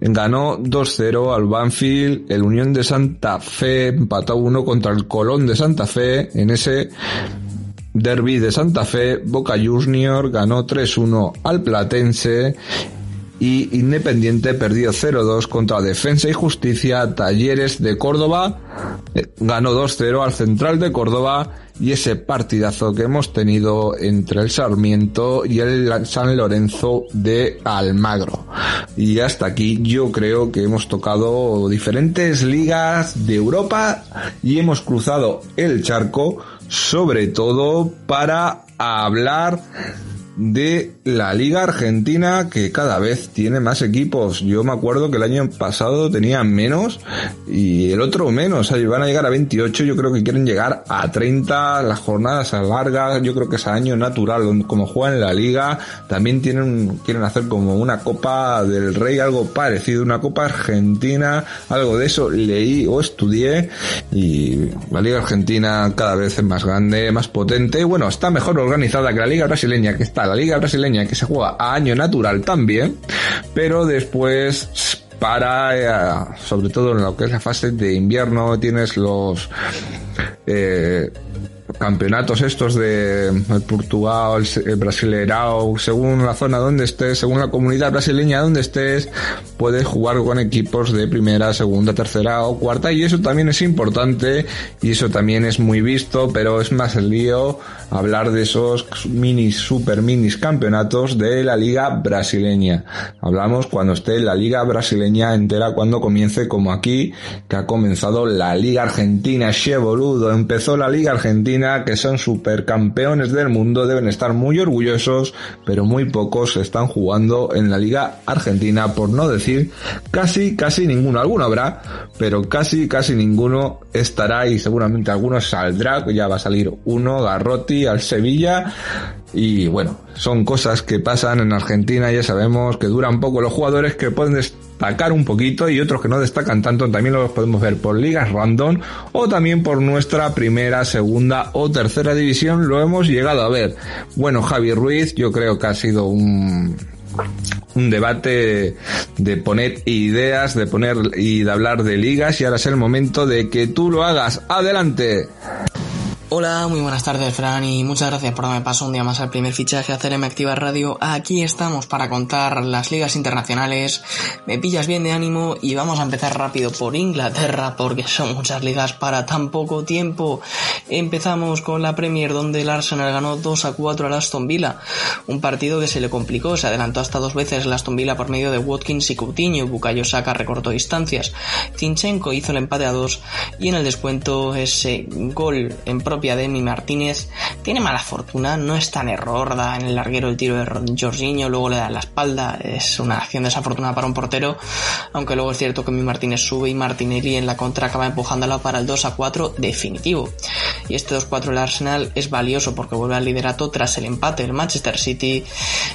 ganó 2-0 al Banfield. El Unión de Santa Fe empató 1 contra el Colón de Santa Fe en ese Derby de Santa Fe, Boca Junior ganó 3-1 al Platense y Independiente perdió 0-2 contra Defensa y Justicia. Talleres de Córdoba eh, ganó 2-0 al Central de Córdoba y ese partidazo que hemos tenido entre el Sarmiento y el San Lorenzo de Almagro. Y hasta aquí yo creo que hemos tocado diferentes ligas de Europa y hemos cruzado el charco sobre todo para hablar de la Liga Argentina que cada vez tiene más equipos. Yo me acuerdo que el año pasado tenían menos y el otro menos. O van a llegar a 28. Yo creo que quieren llegar a 30. Las jornadas largas. Yo creo que es año natural. Como juegan la Liga, también tienen, quieren hacer como una Copa del Rey, algo parecido. Una Copa Argentina, algo de eso leí o estudié. Y la Liga Argentina cada vez es más grande, más potente. Bueno, está mejor organizada que la Liga Brasileña, que está la liga brasileña que se juega a año natural también, pero después para, eh, sobre todo en lo que es la fase de invierno, tienes los eh, campeonatos estos de Portugal, el Brasileirao, según la zona donde estés, según la comunidad brasileña donde estés, puedes jugar con equipos de primera, segunda, tercera o cuarta y eso también es importante y eso también es muy visto, pero es más el lío hablar de esos mini, super minis campeonatos de la liga brasileña. Hablamos cuando esté la liga brasileña entera, cuando comience como aquí, que ha comenzado la liga argentina, che boludo, empezó la liga argentina que son supercampeones del mundo, deben estar muy orgullosos, pero muy pocos están jugando en la Liga Argentina, por no decir casi, casi ninguno. Alguno habrá, pero casi, casi ninguno estará y seguramente alguno saldrá, ya va a salir uno, Garrotti al Sevilla, y bueno, son cosas que pasan en Argentina, ya sabemos que duran poco los jugadores que pueden destacar un poquito y otros que no destacan tanto, también los podemos ver por ligas random o también por nuestra primera, segunda o tercera división, lo hemos llegado a ver. Bueno, Javi Ruiz, yo creo que ha sido un un debate de poner ideas, de poner y de hablar de ligas y ahora es el momento de que tú lo hagas. Adelante. Hola, muy buenas tardes, Fran, y muchas gracias por darme paso un día más al primer fichaje a CRM Activa Radio. Aquí estamos para contar las ligas internacionales. Me pillas bien de ánimo y vamos a empezar rápido por Inglaterra porque son muchas ligas para tan poco tiempo. Empezamos con la Premier donde el Arsenal ganó 2 a 4 al Aston Villa. Un partido que se le complicó, se adelantó hasta dos veces el Aston Villa por medio de Watkins y Coutinho. Bukayo Saka recortó distancias. Zinchenko hizo el empate a 2 y en el descuento ese gol en propio de Emi Martínez tiene mala fortuna, no es tan error, da en el larguero el tiro de Jorginho, luego le da la espalda, es una acción desafortunada para un portero, aunque luego es cierto que Emi Martínez sube y Martinelli en la contra acaba empujándola para el 2 a 4 definitivo. Y este 2 4 del Arsenal es valioso porque vuelve al liderato tras el empate del Manchester City,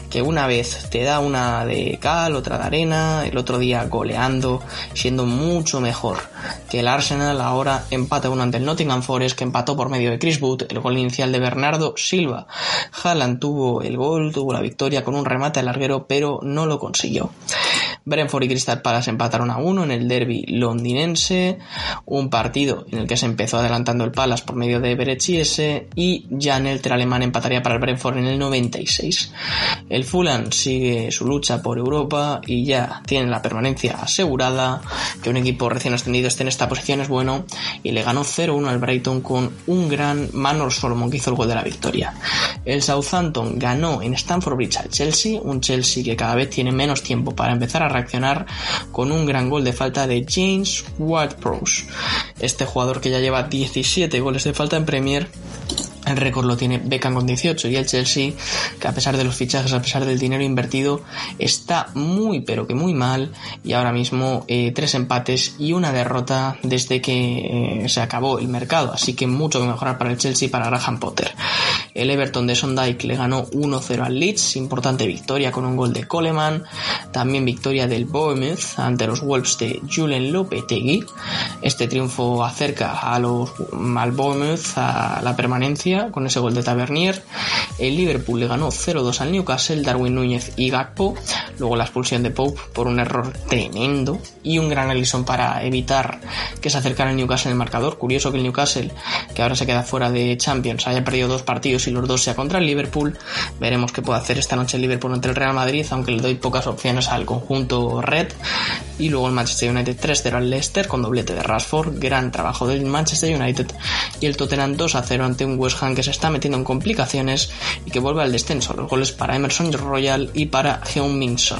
que una vez te da una de cal, otra de arena, el otro día goleando, siendo mucho mejor que el Arsenal, ahora empata uno ante el Nottingham Forest que empató por medio de Chris Wood, el gol inicial de Bernardo Silva. Haaland tuvo el gol, tuvo la victoria con un remate al larguero, pero no lo consiguió. Brentford y Crystal Palace empataron a uno en el derby londinense, un partido en el que se empezó adelantando el Palace por medio de Berechiese y Jan Elter alemán empataría para el Brentford en el 96. El Fulham sigue su lucha por Europa y ya tiene la permanencia asegurada, que un equipo recién ascendido esté en esta posición es bueno y le ganó 0-1 al Brighton con un gran Manor Solomon que hizo el gol de la victoria. El Southampton ganó en Stamford Bridge al Chelsea, un Chelsea que cada vez tiene menos tiempo para empezar a reaccionar con un gran gol de falta de James Ward-Prowse. Este jugador que ya lleva 17 goles de falta en Premier el récord lo tiene Beckham con 18 y el Chelsea, que a pesar de los fichajes, a pesar del dinero invertido, está muy pero que muy mal. Y ahora mismo eh, tres empates y una derrota desde que eh, se acabó el mercado, así que mucho que mejorar para el Chelsea y para Graham Potter. El Everton de Sondike le ganó 1-0 al Leeds, importante victoria con un gol de Coleman, también victoria del Bournemouth ante los Wolves de Julen Lopetegui. Este triunfo acerca a los, al Bournemouth a la permanencia con ese gol de Tavernier. El Liverpool le ganó 0-2 al Newcastle, Darwin Núñez y Gakpo, luego la expulsión de Pope por un error tremendo y un gran Ellison para evitar que se acercara el Newcastle en el marcador. Curioso que el Newcastle, que ahora se queda fuera de Champions, haya perdido dos partidos y los dos sea contra el Liverpool. Veremos qué puede hacer esta noche el Liverpool ante el Real Madrid, aunque le doy pocas opciones al conjunto red. Y luego el Manchester United 3-0 al Leicester con doblete de Rashford, gran trabajo del Manchester United. Y el Tottenham 2-0 ante un West Que se está metiendo en complicaciones y que vuelve al descenso. Los goles para Emerson Royal y para Heung-Min Son.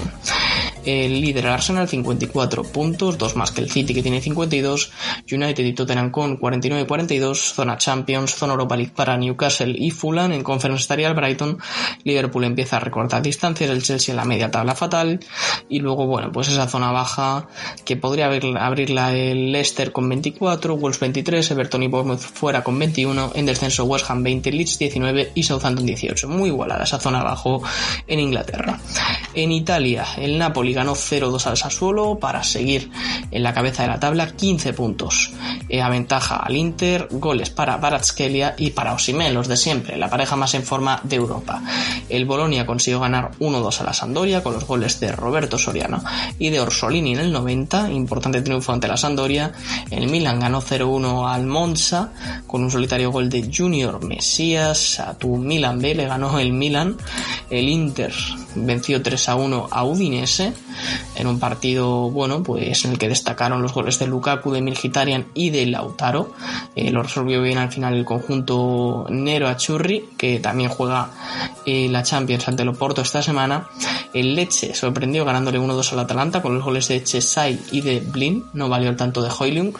El líder Arsenal 54 puntos, dos más que el City que tiene 52, United y Tottenham con 49 42, zona Champions, zona Europa League para Newcastle y Fulham, en Conference estaría el Brighton, Liverpool empieza a recortar distancias, el Chelsea en la media tabla fatal y luego bueno, pues esa zona baja que podría abrirla el Leicester con 24, Wolves 23, Everton y Bournemouth fuera con 21, en descenso West Ham 20, Leeds 19 y Southampton 18, muy igualada esa zona abajo en Inglaterra. En Italia, el Napoli ganó 0-2 al Sassuolo para seguir en la cabeza de la tabla, 15 puntos. Eh, aventaja al Inter, goles para Baratskelia y para Osimhen, los de siempre, la pareja más en forma de Europa. El Bolonia consiguió ganar 1-2 a la Sandoria con los goles de Roberto Soriano y de Orsolini en el 90, importante triunfo ante la Sandoria. El Milan ganó 0-1 al Monza con un solitario gol de Junior Mesías. A tu Milan B le ganó el Milan. El Inter venció 3-1 a Udinese en un partido, bueno, pues en el que destacaron los goles de Lukaku, de Milgitarian y de Lautaro. Eh, lo resolvió bien al final el conjunto Nero Achurri, que también juega eh, la Champions ante el Oporto esta semana. El Leche sorprendió ganándole 1-2 al Atalanta con los goles de Chesai y de Blin, no valió el tanto de Hoylung.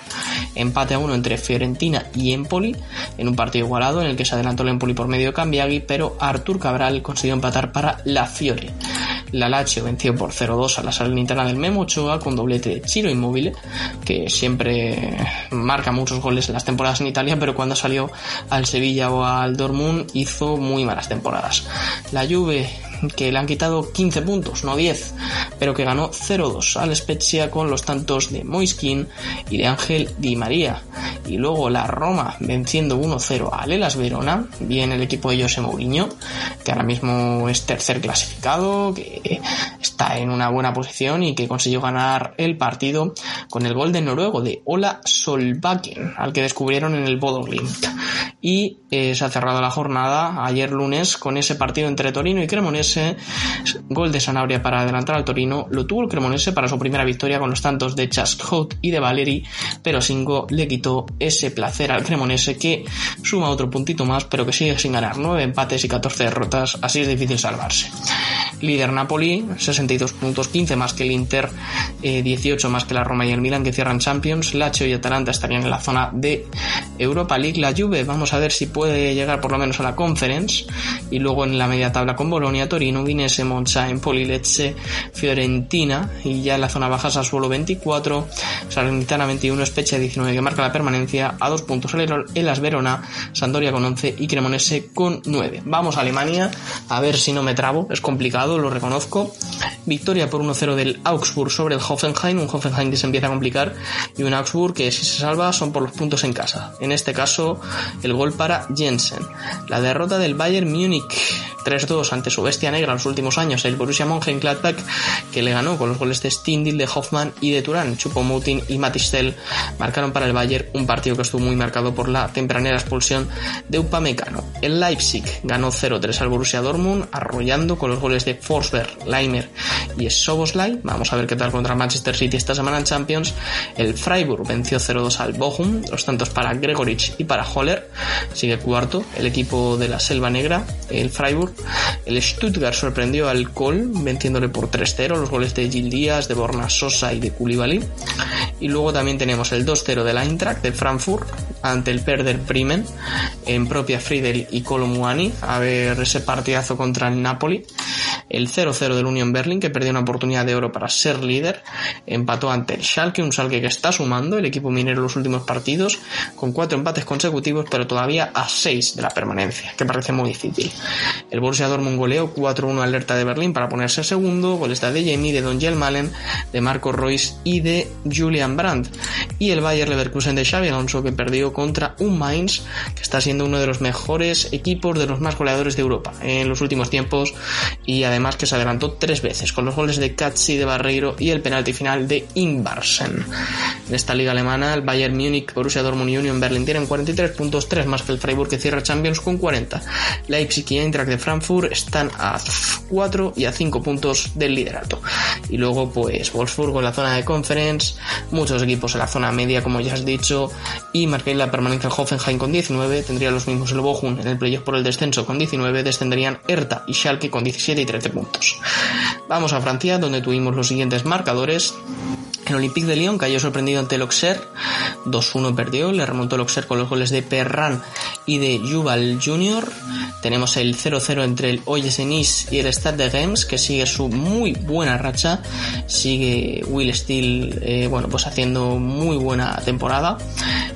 Empate a uno entre Fiorentina y Empoli en un partido igualado en el que se adelantó el Empoli por medio de Cambiaghi, pero Artur Cabral consiguió empatar para la Fiore. La Lazio venció por 0-2 a la Salernitana del Memo Ochoa con doblete de Chiro Immobile, que siempre marca muchos goles en las temporadas en Italia, pero cuando salió al Sevilla o al Dortmund hizo muy malas temporadas. La Juve que le han quitado 15 puntos, no 10, pero que ganó 0-2 al Spezia con los tantos de Moiskin y de Ángel Di María. Y luego la Roma venciendo 1-0 al Elas Verona, bien el equipo de José Mourinho, que ahora mismo es tercer clasificado, que está en una buena posición y que consiguió ganar el partido con el gol de noruego de Ola Solbakken, al que descubrieron en el Bodo Glimt. Y eh, se ha cerrado la jornada ayer lunes con ese partido entre Torino y Cremonese, gol de Sanabria para adelantar al Torino, lo tuvo el Cremonese para su primera victoria con los tantos de Chaskot y de Valeri, pero Singo le quitó ese placer al Cremonese que suma otro puntito más, pero que sigue sin ganar 9 empates y 14 derrotas, así es difícil salvarse. Líder Napoli, 62 puntos, 15 más que el Inter, 18 eh, más que la Roma y el Milan que cierran Champions, Lazio y Atalanta estarían en la zona de Europa League, la Juve, vamos a ver si puede llegar por lo menos a la Conference y luego en la media tabla con Bolonia, Torino, Vinese, Monza, Empoli, Lecce, Fiorentina y ya en la zona baja Sassuolo 24, Salernitana 21, Spezia 19 que marca la permanencia a dos puntos el Las Verona, Sandoria con 11 y Cremonese con 9. Vamos a Alemania a ver si no me trabo, es complicado, lo reconozco. Victoria por 1-0 del Augsburg sobre el Hoffenheim, un Hoffenheim que se empieza a complicar y un Augsburg que si se salva son por los puntos en casa. En este caso el gol para Jensen. La derrota del Bayern Múnich 3-2 ante su bestia negra en los últimos años, el Borussia Mönchengladbach, que le ganó con los goles de Stindl, de Hoffmann y de Turán. Choupo-Moting y Matistel marcaron para el Bayern un partido que estuvo muy marcado por la tempranera expulsión de Upamecano. El Leipzig ganó 0-3 al Borussia Dortmund, arrollando con los goles de Forsberg, Leimer y Soboslai. Vamos a ver qué tal contra Manchester City esta semana en Champions. El Freiburg venció 0-2 al Bochum, los tantos para Gregorich y para Holler. Sigue cuarto el equipo de la Selva Negra, el Freiburg. El Stuttgart sorprendió al Kohl venciéndole por 3-0 los goles de Gil Díaz, de Borna Sosa y de Koulibaly. Y luego también tenemos el 2-0 del Eintracht de Frankfurt ante el Perder Bremen en propia Friedel y Colomuani a ver ese partidazo contra el Napoli. El 0-0 del Union Berlin que perdió una oportunidad de oro para ser líder. Empató ante el Schalke, un Schalke que está sumando el equipo minero en los últimos partidos con cuatro empates consecutivos pero todavía a 6 de la permanencia, que parece muy difícil. El Borussia Dortmund goleó 4-1 alerta de Berlín para ponerse segundo, goles de Jamie, de Don Malen, de Marco Royce y de Julian Brandt. Y el Bayer Leverkusen de Xavi Alonso que perdió contra un Mainz que está siendo uno de los mejores equipos de los más goleadores de Europa en los últimos tiempos y además que se adelantó tres veces con los goles de Katzi de Barreiro y el penalti final de Inbarsen. En esta liga alemana el Bayern Múnich, Borussia Dortmund y Union Berlin tienen 43 puntos, 3 más que el Freiburg que cierra Champions con 40. Leipzig y Eintracht de Frankfurt están a 4 y a 5 puntos del liderato. Y luego pues Wolfsburg en la zona de conference, muchos equipos en la zona media como ya has dicho y marqué la permanencia Hoffenheim con 19, tendría los mismos el Bochum en el playoff por el descenso con 19, descenderían Hertha y Schalke con 17 y 13 puntos. Vamos a Francia donde tuvimos los siguientes marcadores. El Olympique de Lyon cayó sorprendido ante el Auxerre, 2-1 perdió, le remontó el Auxerre con los goles de Perran y de Yuval Jr. Tenemos el 0-0 entre el Oyes Nice y el Stade de Reims, que sigue su muy buena racha, sigue Will Steele, eh, bueno, pues haciendo muy buena temporada.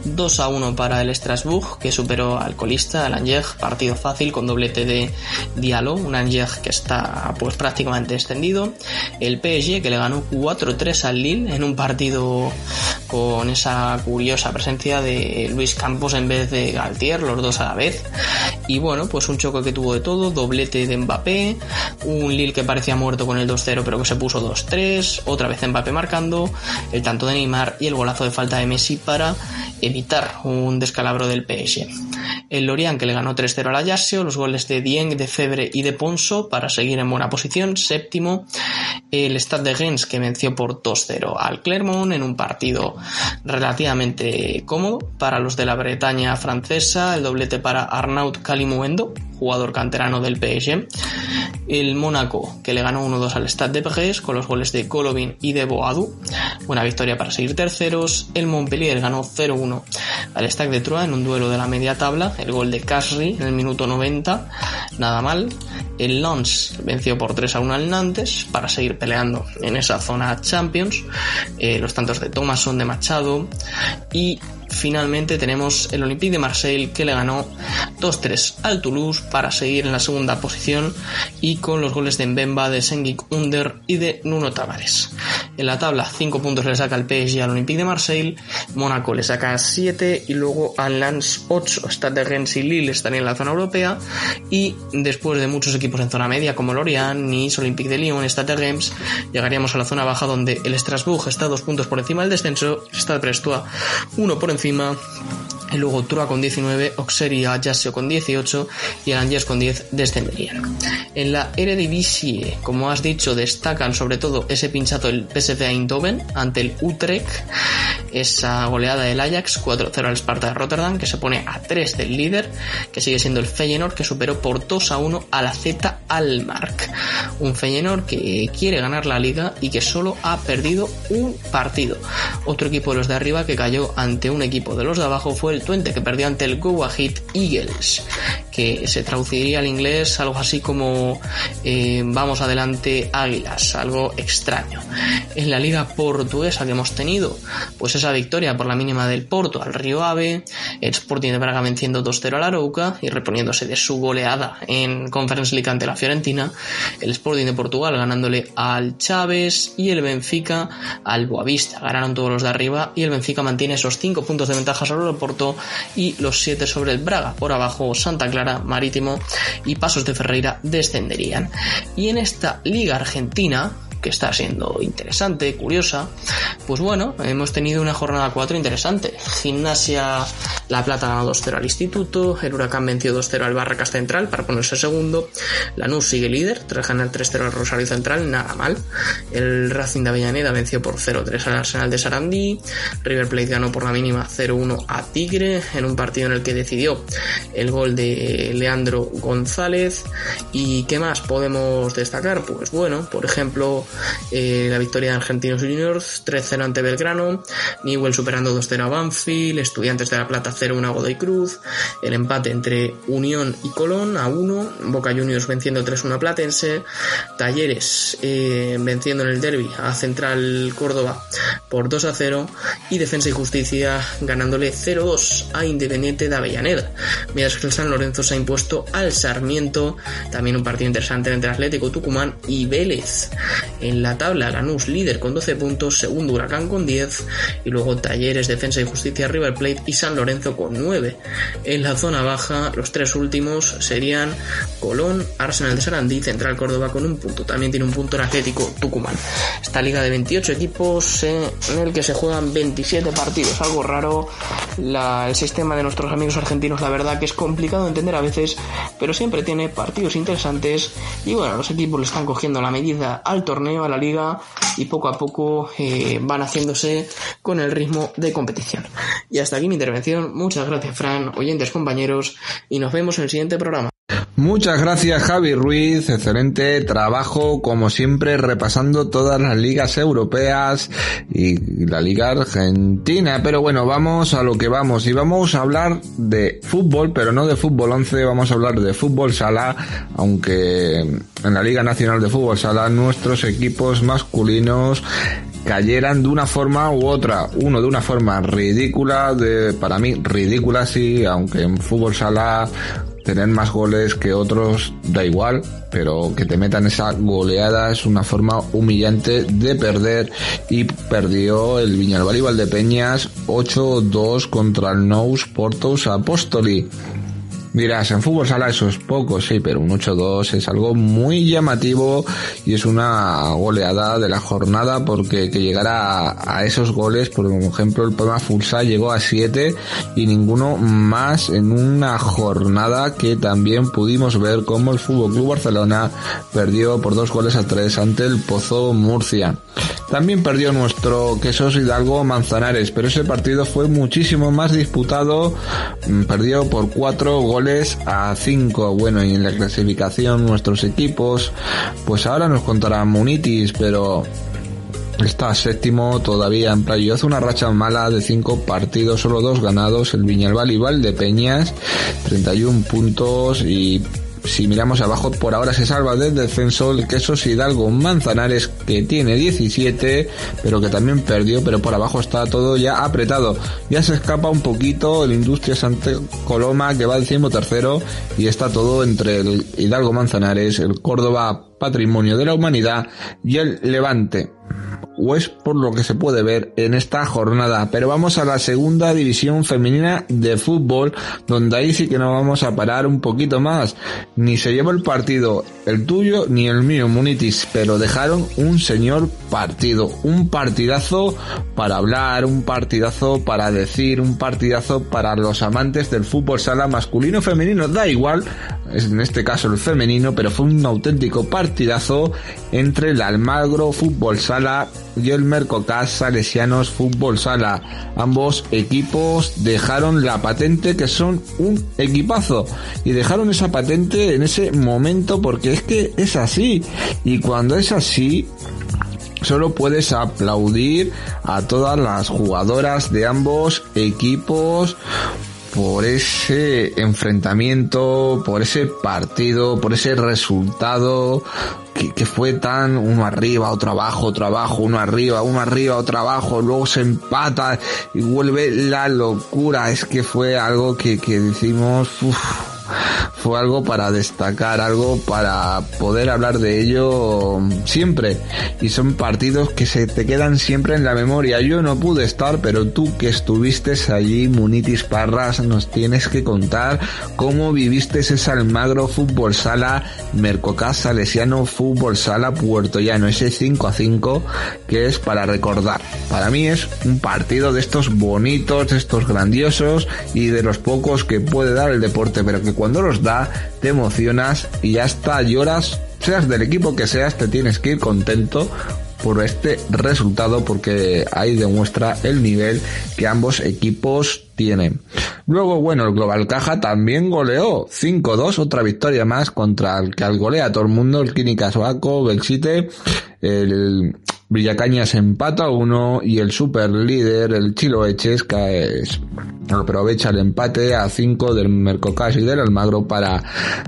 2-1 para el Strasbourg, que superó al colista, al Angers, partido fácil con doblete de Diallo, un Angers que está pues prácticamente extendido. El PSG que le ganó 4-3 al Lille en un partido con esa curiosa presencia de Luis Campos en vez de Galtier, los dos a la vez. Y bueno, pues un choque que tuvo de todo, doblete de Mbappé, un Lille que parecía muerto con el 2-0 pero que se puso 2-3, otra vez Mbappé marcando, el tanto de Neymar y el golazo de falta de Messi para evitar un descalabro del PSG. El Lorient que le ganó 3-0 al Ajaccio, los goles de Dieng, de Febre y de Ponso para seguir en buena posición. Séptimo, el Stade de Rennes que venció por 2-0 al Clermont en un partido relativamente cómodo para los de la Bretaña francesa. El doblete para Arnaud Calimuendo, jugador canterano del PSG. El Mónaco, que le ganó 1-2 al Stade de Brest con los goles de Golovin y de Boadou. Buena victoria para seguir terceros. El Montpellier ganó 0-1 al Stade de Troyes en un duelo de la media tabla. El gol de Casri en el minuto 90. Nada mal. El Lens venció por 3-1 al Nantes para seguir peleando en esa zona Champions. Eh, los tantos de Thomason, de Machado. Y finalmente tenemos el Olympique de Marseille que le ganó 2-3 al Toulouse para seguir en la segunda posición y con los goles de Mbemba, de Sengic Under y de Nuno Tavares. En la tabla 5 puntos le saca el PSG al Olympique de Marseille, Mónaco le saca 7 y luego al Lens 8, Stade de Rennes y Lille están en la zona europea y después de muchos equipos en zona media como Lorient, Nice, Olympique de Lyon, Stade de Reims, llegaríamos a la zona baja donde el Strasbourg está 2 puntos por encima del descenso, Stade Brestois 1 por encima Ínfima y luego Trua con 19, Auxerre y Ajaccio con 18 y el Angers con 10 descenderían. En la Eredivisie, como has dicho, destacan sobre todo ese pinchazo del PSV Eindhoven ante el Utrecht, esa goleada del Ajax 4-0 al Sparta de Rotterdam que se pone a 3 del líder, que sigue siendo el Feyenoord que superó por 2 a 1 a la Z Almark. Un Feyenoord que quiere ganar la liga y que solo ha perdido un partido. Otro equipo de los de arriba que cayó ante un equipo de los de abajo fue el Twente que perdió ante el Go Ahead Eagles, que se traduciría al inglés algo así como eh, vamos adelante águilas, algo extraño. En la liga portuguesa que hemos tenido, pues esa victoria por la mínima del Porto al Río Ave, el Sporting de Braga venciendo 2-0 al Arauca y reponiéndose de su goleada en Conference League ante la Fiorentina, el Sporting de Portugal ganándole al Chávez y el Benfica al Boavista. Ganaron todos los de arriba y el Benfica mantiene esos 5 puntos de ventaja sobre el Porto y los 7 sobre el Braga. Por abajo Santa Clara, Marítimo y Pasos de Ferreira descenderían. Y en esta liga argentina, que está siendo interesante, curiosa, pues bueno, hemos tenido una jornada 4 interesante. Gimnasia La Plata ganó 2-0 al Instituto, el Huracán venció 2-0 al Barracas Central para ponerse segundo, Lanús sigue líder, tras ganar 3-0 al Rosario Central, nada mal. El Racing de Avellaneda venció por 0-3 al Arsenal de Sarandí, River Plate ganó por la mínima 0-1 a Tigre, en un partido en el que decidió el gol de Leandro González. ¿Y qué más podemos destacar? Pues bueno, por ejemplo, eh, la victoria de Argentinos Juniors 3-0 ante Belgrano, Newell superando 2-0 a Banfield, Estudiantes de la Plata 0-1 a Godoy Cruz, el empate entre Unión y Colón a 1, Boca Juniors venciendo 3-1 a Platense, Talleres eh, venciendo en el derby a Central Córdoba por 2-0 y Defensa y Justicia ganándole 0-2 a Independiente de Avellaneda, mientras que el San Lorenzo se ha impuesto al Sarmiento, también un partido interesante entre Atlético Tucumán y Vélez. En la tabla, Lanús líder con 12 puntos, segundo Huracán con 10 y luego Talleres, Defensa y Justicia, River Plate y San Lorenzo con 9. En la zona baja, los tres últimos serían Colón, Arsenal de Sarandí, Central Córdoba con un punto. También tiene un punto el Atlético Tucumán. Esta liga de 28 equipos en el que se juegan 27 partidos, algo raro. el sistema de nuestros amigos argentinos, la verdad que es complicado de entender a veces, pero siempre tiene partidos interesantes y bueno, los equipos le están cogiendo la medida al torneo, a la liga y poco a poco eh, van haciéndose con el ritmo de competición. Y hasta aquí mi intervención. Muchas gracias, Fran, oyentes, compañeros, y nos vemos en el siguiente programa. Muchas gracias Javi Ruiz, excelente trabajo como siempre repasando todas las ligas europeas y la liga argentina. Pero bueno, vamos a lo que vamos y vamos a hablar de fútbol, pero no de fútbol 11, vamos a hablar de fútbol sala, aunque en la Liga Nacional de Fútbol Sala nuestros equipos masculinos cayeran de una forma u otra. Uno de una forma ridícula, de, para mí ridícula sí, aunque en fútbol sala tener más goles que otros da igual, pero que te metan esa goleada es una forma humillante de perder y perdió el Viñalbal de Peñas 8-2 contra el Nous Portos Apostoli. Dirás, en fútbol sala eso es poco, sí, pero un 8-2 es algo muy llamativo y es una goleada de la jornada porque que llegara a, esos goles, por ejemplo el Palma Fulsa llegó a 7 y ninguno más en una jornada que también pudimos ver como el Fútbol Club Barcelona perdió por dos goles a tres ante el Pozo Murcia. También perdió nuestro Quesos Hidalgo Manzanares, pero ese partido fue muchísimo más disputado, mm, perdió por cuatro goles a cinco. Bueno, y en la clasificación nuestros equipos, pues ahora nos contará Munitis, pero Está séptimo todavía en playo. Hace una racha mala de cinco partidos, solo dos ganados. El Viñalbal y Valdepeñas, 31 puntos y si miramos abajo, por ahora se salva del descenso el Quesos Hidalgo Manzanares, que tiene 17, pero que también perdió, pero por abajo está todo ya apretado. Ya se escapa un poquito el Industria Sante Coloma, que va al tercero, y está todo entre el Hidalgo Manzanares, el Córdoba Patrimonio de la Humanidad y el Levante o es por lo que se puede ver en esta jornada. Pero vamos a la segunda división femenina de fútbol, donde ahí sí que no vamos a parar un poquito más. Ni se lleva el partido el tuyo ni el mío, Munitis, pero dejaron un señor partido, un partidazo para hablar, un partidazo para decir, un partidazo para los amantes del fútbol sala masculino femenino, da igual, en este caso el femenino, pero fue un auténtico partidazo entre el Almagro Fútbol Sala y el Mercocas Salesianos Fútbol Sala. Ambos equipos dejaron la patente que son un equipazo y dejaron esa patente en ese momento porque es que es así y cuando es así solo puedes aplaudir a todas las jugadoras de ambos equipos por ese enfrentamiento, por ese partido, por ese resultado que, fue tan uno arriba, otro abajo, otro abajo, uno arriba, uno arriba, otro abajo, luego se empata y vuelve la locura. Es que fue algo que, que decimos, fue algo para destacar, algo para poder hablar de ello siempre. Y son partidos que se te quedan siempre en la memoria. Yo no pude estar, pero tú que estuviste allí, Munitis Parras, nos tienes que contar cómo viviste ese Almagro Fútbol Sala, Mercocas Salesiano Fútbol Sala, Puerto Llano, ese 5 a 5 que es para recordar. Para mí es un partido de estos bonitos, de estos grandiosos y de los pocos que puede dar el deporte, pero que cuando los da, te emocionas y hasta lloras, seas del equipo que seas, te tienes que ir contento por este resultado porque ahí demuestra el nivel que ambos equipos tienen. Luego, bueno, el Global Caja también goleó 5-2, otra victoria más contra el que al golea todo el mundo, el Quínica Soaco, Belsite, el Villacañas empata uno y el super líder, el Chilo Echesca, es, aprovecha el empate a 5 del Mercocas y del Almagro para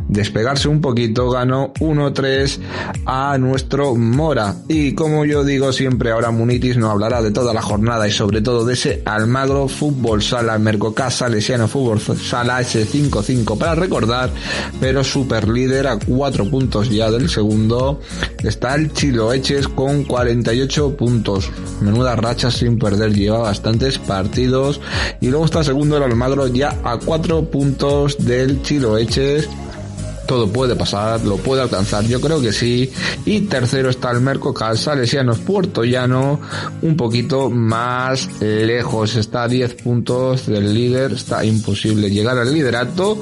despegarse un poquito. Ganó 1-3 a nuestro Mora. Y como yo digo siempre, ahora Munitis no hablará de toda la jornada y sobre todo de ese Almagro Fútbol Sala, Mercocas Salesiano Fútbol Sala, ese 5-5 para recordar, pero super líder a 4 puntos ya del segundo. Está el Chilo Eches con 40 puntos. Menuda racha sin perder, lleva bastantes partidos. Y luego está segundo el Almagro ya a 4 puntos del Chiloeches todo puede pasar, lo puede alcanzar, yo creo que sí. Y tercero está el Mercocal Salesianos Puerto Llano, un poquito más lejos, está a 10 puntos del líder, está imposible llegar al liderato,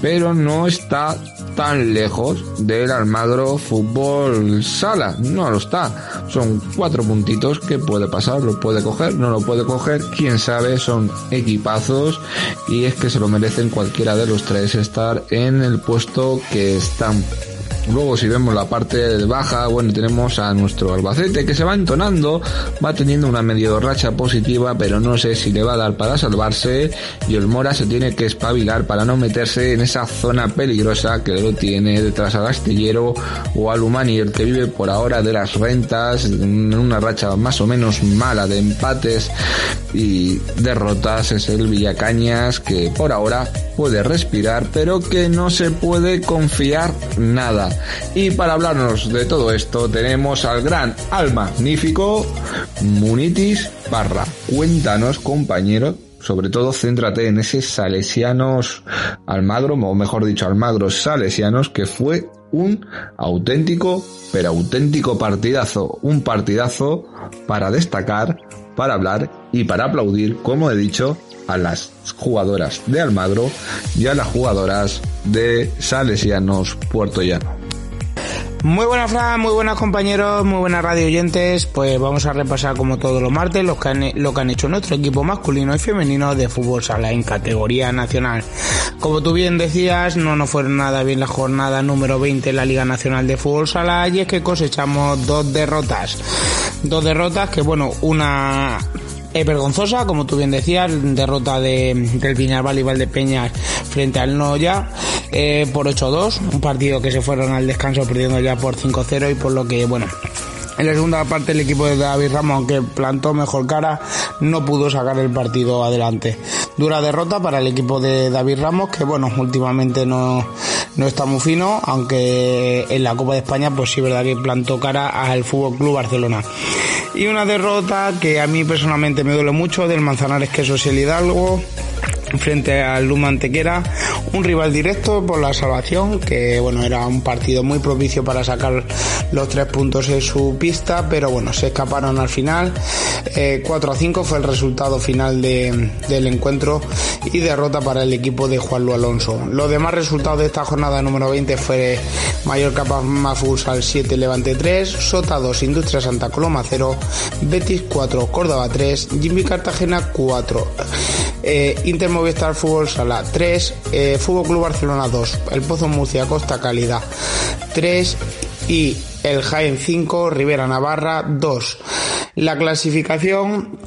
pero no está tan lejos del Almagro Fútbol Sala, no lo está. Son cuatro puntitos que puede pasar, lo puede coger, no lo puede coger, quién sabe, son equipazos y es que se lo merecen cualquiera de los tres estar en el puesto que están Luego si vemos la parte baja, bueno, tenemos a nuestro Albacete que se va entonando, va teniendo una medio racha positiva, pero no sé si le va a dar para salvarse y el Mora se tiene que espabilar para no meterse en esa zona peligrosa que lo tiene detrás al Astillero o al Humani, el que vive por ahora de las rentas, en una racha más o menos mala de empates y derrotas es el Villacañas que por ahora puede respirar pero que no se puede confiar nada. Y para hablarnos de todo esto tenemos al gran, al magnífico Munitis Barra. Cuéntanos compañero sobre todo céntrate en ese Salesianos Almagro, o mejor dicho, Almagro Salesianos, que fue un auténtico, pero auténtico partidazo, un partidazo para destacar, para hablar y para aplaudir, como he dicho, a las jugadoras de Almagro y a las jugadoras de Salesianos Puerto Llano. Muy buenas Fran, muy buenas compañeros, muy buenas radio oyentes. Pues vamos a repasar como todos los martes lo que, han, lo que han hecho nuestro equipo masculino y femenino de fútbol sala en categoría nacional. Como tú bien decías, no nos fueron nada bien la jornada número 20 en la Liga Nacional de Fútbol Sala y es que cosechamos dos derrotas. Dos derrotas que bueno, una es vergonzosa, como tú bien decías, derrota de, del Viñarval y Valdepeñas frente al Noya eh, por 8-2, un partido que se fueron al descanso perdiendo ya por 5-0 y por lo que, bueno, en la segunda parte el equipo de David Ramos, aunque plantó mejor cara, no pudo sacar el partido adelante. Dura derrota para el equipo de David Ramos, que bueno, últimamente no, no está muy fino, aunque en la Copa de España pues sí verdad que plantó cara al Fútbol Club Barcelona. Y una derrota que a mí personalmente me duele mucho del Manzanares Queso el Hidalgo frente al Luma Antequera, un rival directo por la salvación, que bueno, era un partido muy propicio para sacar los tres puntos en su pista, pero bueno, se escaparon al final. 4 eh, a 5 fue el resultado final de, del encuentro y derrota para el equipo de Juan Luis Alonso. Los demás resultados de esta jornada número 20 fue Mallorca Mafusal 7, Levante 3, Sota 2, Industria Santa Coloma 0, Betis 4, Córdoba 3, Jimmy Cartagena 4. Eh, Inter Movistar Fútbol Sala 3, eh, Fútbol Club Barcelona 2, El Pozo Murcia Costa Calidad 3 y el Jaén 5, Rivera Navarra 2. La clasificación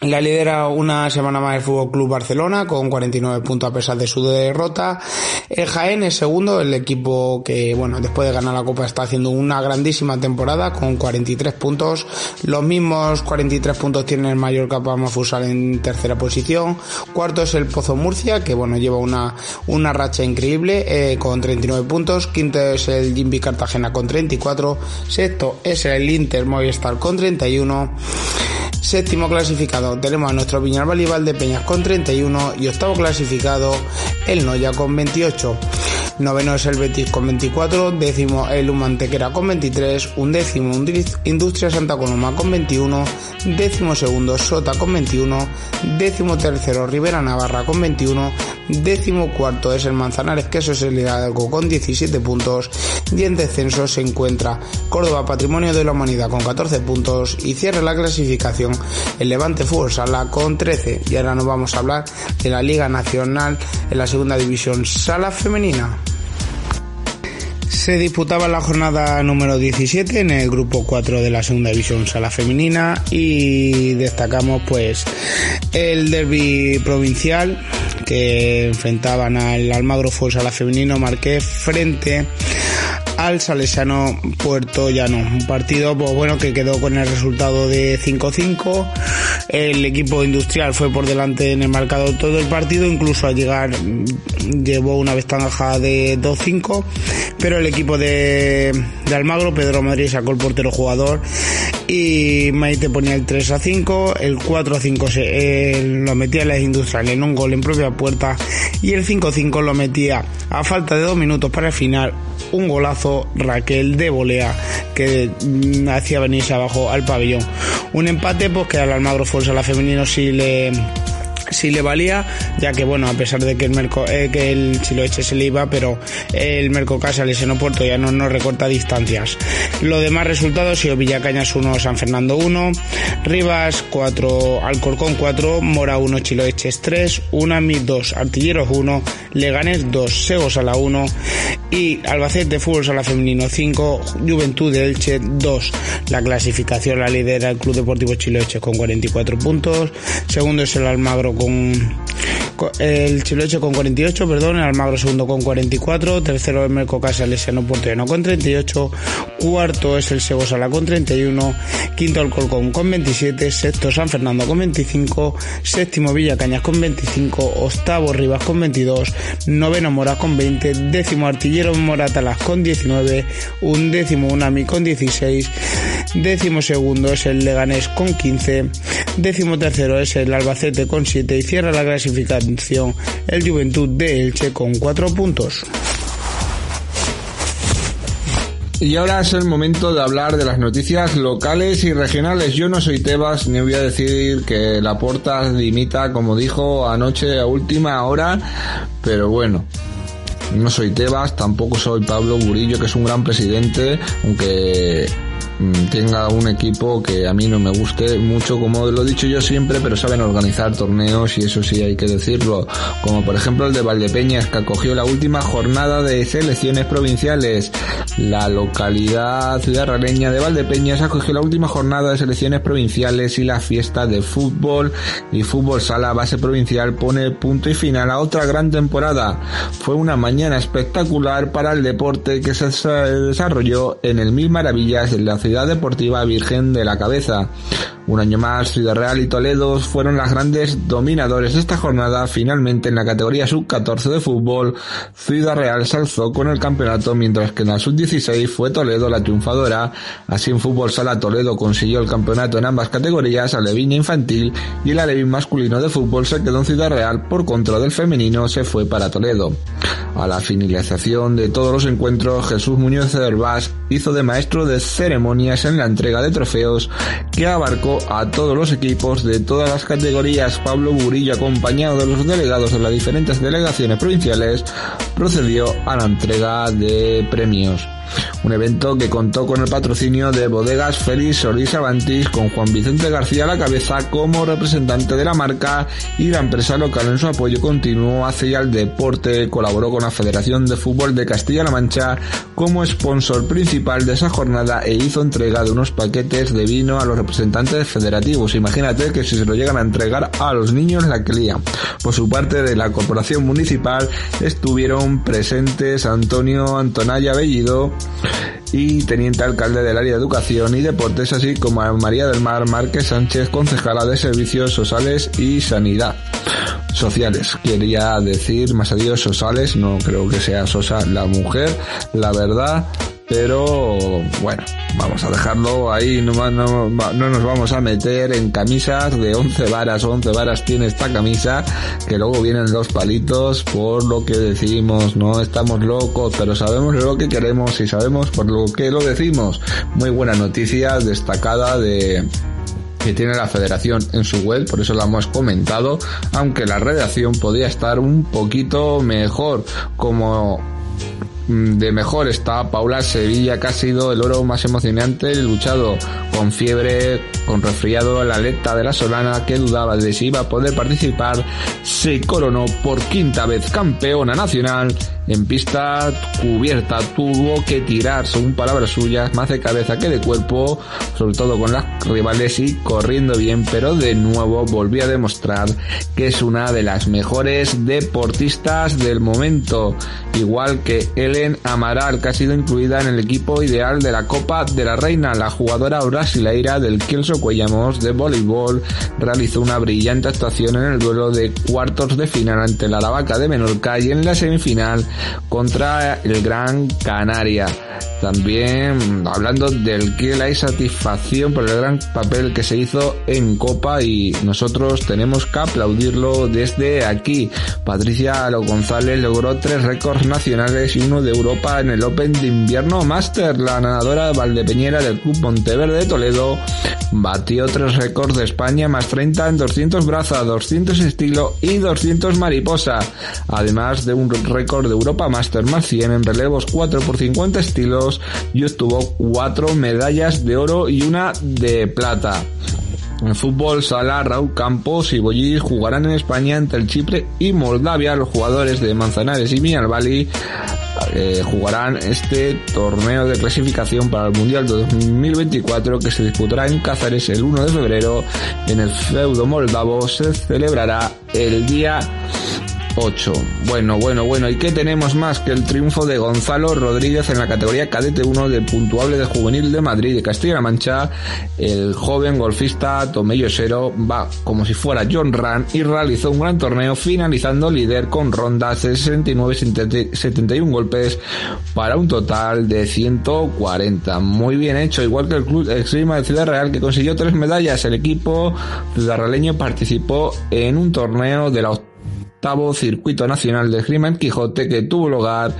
la lidera una semana más el Fútbol Club Barcelona con 49 puntos a pesar de su derrota. El Jaén es segundo, el equipo que, bueno, después de ganar la Copa está haciendo una grandísima temporada con 43 puntos. Los mismos 43 puntos tiene el Mallorca Palma Fusal en tercera posición. Cuarto es el Pozo Murcia, que, bueno, lleva una, una racha increíble eh, con 39 puntos. Quinto es el Jimby Cartagena con 34. Sexto es el Inter Movistar con 31. Séptimo clasificado tenemos a nuestro Viñalbal de Peñas con 31 y octavo clasificado el Noya con 28. Noveno es el Betis con 24, décimo el Humantequera con 23, un décimo Industria Santa Coloma con 21, décimo segundo Sota con 21, décimo tercero Rivera Navarra con 21, décimo cuarto es el Manzanares Queso es el Hidalgo con 17 puntos y en descenso se encuentra Córdoba Patrimonio de la Humanidad con 14 puntos y cierra la clasificación el Levante Fútbol Sala con 13 y ahora nos vamos a hablar de la Liga Nacional en la segunda división Sala Femenina. Se disputaba la jornada número 17 en el grupo 4 de la segunda división sala femenina y destacamos pues el derby provincial que enfrentaban al Almagro Fútbol Sala Femenino Marqués frente al Salesiano Puerto Llano. Un partido pues, bueno que quedó con el resultado de 5-5. El equipo industrial fue por delante en el marcador todo el partido, incluso al llegar llevó una ventaja de 2-5, pero el equipo de, de Almagro, Pedro Madrid, sacó el portero jugador y Maite ponía el 3 a 5, el 4 a 5 se, lo metía en las industriales en un gol en propia puerta y el 5 a 5 lo metía a falta de dos minutos para el final un golazo Raquel de volea que mm, hacía venirse abajo al pabellón. Un empate pues que al Almagro Fuerza la femenino sí le si le valía, ya que bueno, a pesar de que el Merco, eh, que el Chiloeche se le iba, pero el Mercocasa Leseno Puerto ya no nos recorta distancias. Los demás resultados, sido Villacañas 1, San Fernando 1, Rivas 4, Alcorcón 4, Mora 1, Chiloeches 3, Unami 2, Artilleros 1, Leganés 2, Segos a la 1 y Albacete Fútbol Sala Femenino 5, Juventud de Elche 2. La clasificación la lidera el Club Deportivo Chiloeche con 44 puntos, segundo es el Almagro con el Chiloche con 48, perdón, el Almagro segundo con 44, tercero el Mercocasa Lesiano Porteno con 38, cuarto es el Sego Sala con 31, quinto el Colcón con 27, sexto San Fernando con 25, séptimo Villacañas con 25, octavo Rivas con 22, noveno Moras con 20, décimo Artillero Moratalas con 19, undécimo Unami con 16, décimo segundo es el Leganés con 15, décimo tercero es el Albacete con 7 y cierra la clasificación el Juventud de Elche con 4 puntos. Y ahora es el momento de hablar de las noticias locales y regionales. Yo no soy Tebas, ni voy a decir que la porta dimita, como dijo anoche a última hora, pero bueno. No soy Tebas, tampoco soy Pablo Burillo, que es un gran presidente, aunque tenga un equipo que a mí no me guste mucho, como lo he dicho yo siempre, pero saben organizar torneos y eso sí hay que decirlo, como por ejemplo el de Valdepeñas que acogió la última jornada de selecciones provinciales. La localidad ciudad raleña de Valdepeñas acogió la última jornada de selecciones provinciales y la fiesta de fútbol y fútbol sala base provincial pone punto y final a otra gran temporada. Fue una mañana espectacular para el deporte que se desarrolló en el Mil Maravillas de la ciudad Deportiva Virgen de la Cabeza. Un año más, Ciudad Real y Toledo fueron las grandes dominadores de esta jornada. Finalmente, en la categoría sub-14 de fútbol, Ciudad Real se alzó con el campeonato, mientras que en la sub-16 fue Toledo la triunfadora. Así en fútbol sala Toledo consiguió el campeonato en ambas categorías, Aleviña infantil y el Alevín masculino de fútbol se quedó en Ciudad Real por contra del femenino se fue para Toledo. A la finalización de todos los encuentros, Jesús Muñoz de Herbás hizo de maestro de ceremonias en la entrega de trofeos que abarcó a todos los equipos de todas las categorías. Pablo Burillo, acompañado de los delegados de las diferentes delegaciones provinciales, procedió a la entrega de premios. Un evento que contó con el patrocinio de Bodegas Félix Solís Avantis con Juan Vicente García a la cabeza como representante de la marca y la empresa local en su apoyo continuo hacia el deporte. Colaboró con la Federación de Fútbol de Castilla-La Mancha como sponsor principal de esa jornada e hizo entrega de unos paquetes de vino a los representantes federativos. Imagínate que si se lo llegan a entregar a los niños la que lían. Por su parte de la Corporación Municipal estuvieron presentes Antonio Antonaya Bellido, y teniente alcalde del área de educación y deportes, así como a María del Mar Márquez Sánchez, concejala de servicios sociales y sanidad sociales. Quería decir más adiós sociales, no creo que sea Sosa la mujer, la verdad, pero bueno, vamos a dejarlo ahí, no, no, no, nos vamos a meter en camisas de 11 varas, 11 varas tiene esta camisa, que luego vienen los palitos por lo que decimos, no estamos locos, pero sabemos lo que queremos y sabemos por lo que lo decimos. Muy buena noticia destacada de que tiene la federación en su web, por eso la hemos comentado, aunque la redacción podría estar un poquito mejor, como de mejor está Paula Sevilla, que ha sido el oro más emocionante, luchado con fiebre, con resfriado, la aleta de la Solana, que dudaba de si iba a poder participar, se coronó por quinta vez campeona nacional en pista cubierta. Tuvo que tirar, según palabras suyas, más de cabeza que de cuerpo, sobre todo con las rivales y corriendo bien, pero de nuevo volvió a demostrar que es una de las mejores deportistas del momento, igual que Ellen Amaral, que ha sido incluida en el equipo ideal de la Copa de la Reina, la jugadora brasileira del Kielso Cuellamos de voleibol, realizó una brillante actuación en el duelo de cuartos de final ante la Lavaca de Menorca y en la semifinal contra el Gran Canaria. También hablando del que hay satisfacción por el gran papel que se hizo en Copa y nosotros tenemos que aplaudirlo desde aquí. Patricia Alo González logró tres récords nacionales y uno de Europa en el Open de Invierno Master. La nadadora Valdepeñera del Club Monteverde de Toledo batió tres récords de España más 30 en 200 braza, 200 estilo y 200 mariposa. Además de un récord de Europa Más 100 en relevos 4 por 50 estilos y obtuvo cuatro medallas de oro y una de plata. En fútbol, Sala, Raúl Campos y Bollis jugarán en España entre el Chipre y Moldavia. Los jugadores de Manzanares y Miñalbali eh, jugarán este torneo de clasificación para el Mundial de 2024 que se disputará en Cáceres el 1 de febrero. En el feudo moldavo se celebrará el día 8. Bueno, bueno, bueno, ¿y qué tenemos más que el triunfo de Gonzalo Rodríguez en la categoría cadete 1 del puntuable de juvenil de Madrid de Castilla-La Mancha? El joven golfista Tomello Sero va como si fuera John Run y realizó un gran torneo finalizando líder con rondas de 69-71 golpes para un total de 140. Muy bien hecho, igual que el club Extrema de Ciudad Real que consiguió tres medallas. El equipo ciudadraleño participó en un torneo de la octavo circuito nacional de Esgrima Quijote que tuvo lugar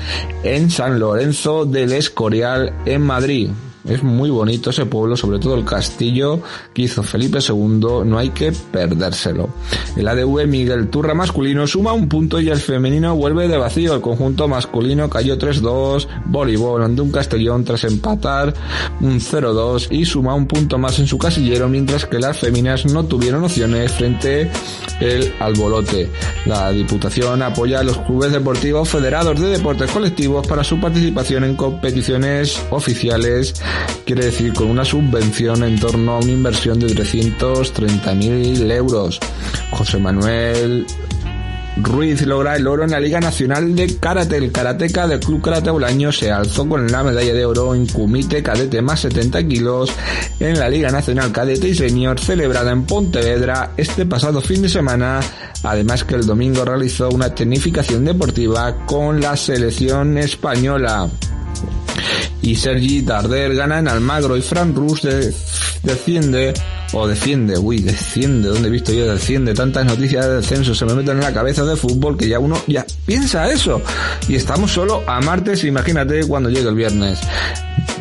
en San Lorenzo del Escorial en Madrid. Es muy bonito ese pueblo, sobre todo el castillo que hizo Felipe II, no hay que perdérselo. El ADV Miguel Turra masculino suma un punto y el femenino vuelve de vacío. El conjunto masculino cayó 3-2, voleibol ante un Castellón tras empatar un 0-2 y suma un punto más en su casillero, mientras que las féminas no tuvieron opciones frente el albolote. La Diputación apoya a los clubes deportivos federados de deportes colectivos para su participación en competiciones oficiales quiere decir con una subvención en torno a una inversión de 330.000 euros. José Manuel Ruiz logra el oro en la Liga Nacional de Karate. El karateca del Club Karate Bolaño se alzó con la medalla de oro en Kumite Cadete más 70 kilos en la Liga Nacional Cadete y Senior celebrada en Pontevedra este pasado fin de semana. Además que el domingo realizó una tecnificación deportiva con la selección española y Sergi Darder gana en Almagro y Fran Rus desciende o defiende, uy, desciende, ¿dónde he visto yo desciende? Tantas noticias de descenso se me meten en la cabeza de fútbol que ya uno ya piensa eso. Y estamos solo a martes, imagínate cuando llegue el viernes.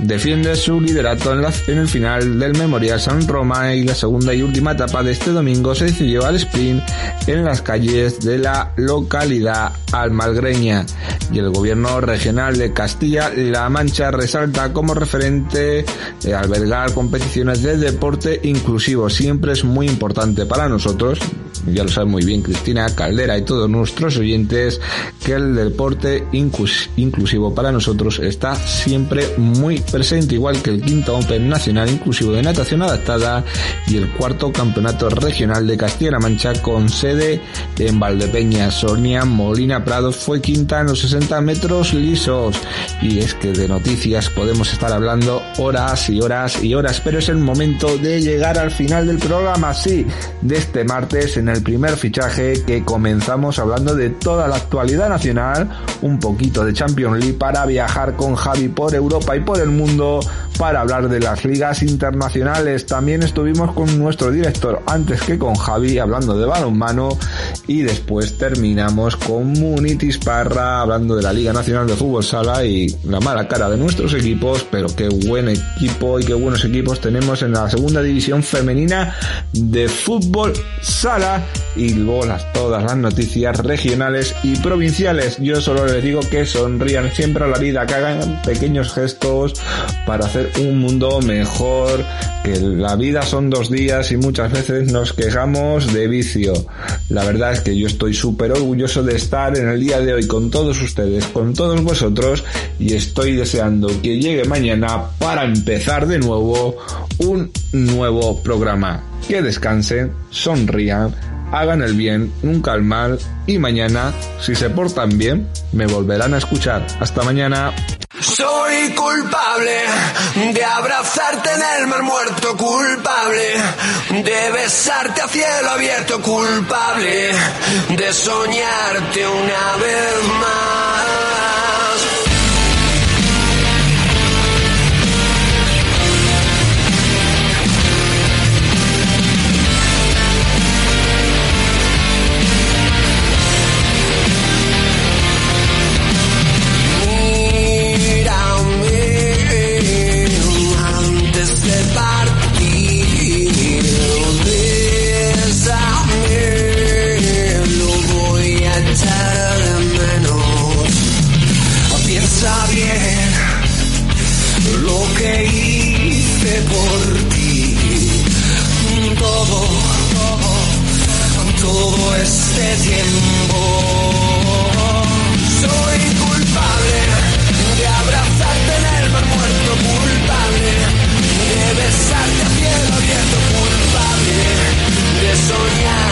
Defiende su liderato en, la, el final del Memorial San Roma y la segunda y última etapa de este domingo se decidió al sprint en las calles de la localidad almalgreña. Y el gobierno regional de Castilla-La Mancha resalta como referente eh, albergar competiciones de deporte inclusivo. Siempre es muy importante para nosotros, ya lo sabe muy bien Cristina Caldera y todos nuestros oyentes, que el deporte inclusivo para nosotros está siempre muy presente, igual que el quinto Open Nacional Inclusivo de Natación Adaptada y el cuarto Campeonato Regional de Castilla-La Mancha con sede en Valdepeña. Sonia Molina Prado fue quinta en los 60 metros lisos. Y es que de noticias podemos estar hablando horas y horas y horas, pero es el momento de llegar al final del programa, sí, de este martes el primer fichaje que comenzamos hablando de toda la actualidad nacional, un poquito de Champions League para viajar con Javi por Europa y por el mundo para hablar de las ligas internacionales. También estuvimos con nuestro director antes que con Javi hablando de balonmano y después terminamos con Munitis Parra hablando de la Liga Nacional de Fútbol Sala y la mala cara de nuestros equipos, pero qué buen equipo y qué buenos equipos tenemos en la segunda división femenina de fútbol sala y luego todas las noticias regionales y provinciales. Yo solo les digo que sonrían siempre a la vida, que hagan pequeños gestos para hacer un mundo mejor, que la vida son dos días y muchas veces nos quejamos de vicio. La verdad es que yo estoy súper orgulloso de estar en el día de hoy con todos ustedes, con todos vosotros y estoy deseando que llegue mañana para empezar de nuevo un nuevo programa. Que descansen, sonrían, hagan el bien, nunca el mal y mañana, si se portan bien, me volverán a escuchar. Hasta mañana. Soy culpable de abrazarte en el mar muerto, culpable de besarte a cielo abierto, culpable de soñarte una vez más. Tiempo. Soy culpable de abrazarte en el mar muerto, culpable de besarte a cielo abierto, culpable de soñarte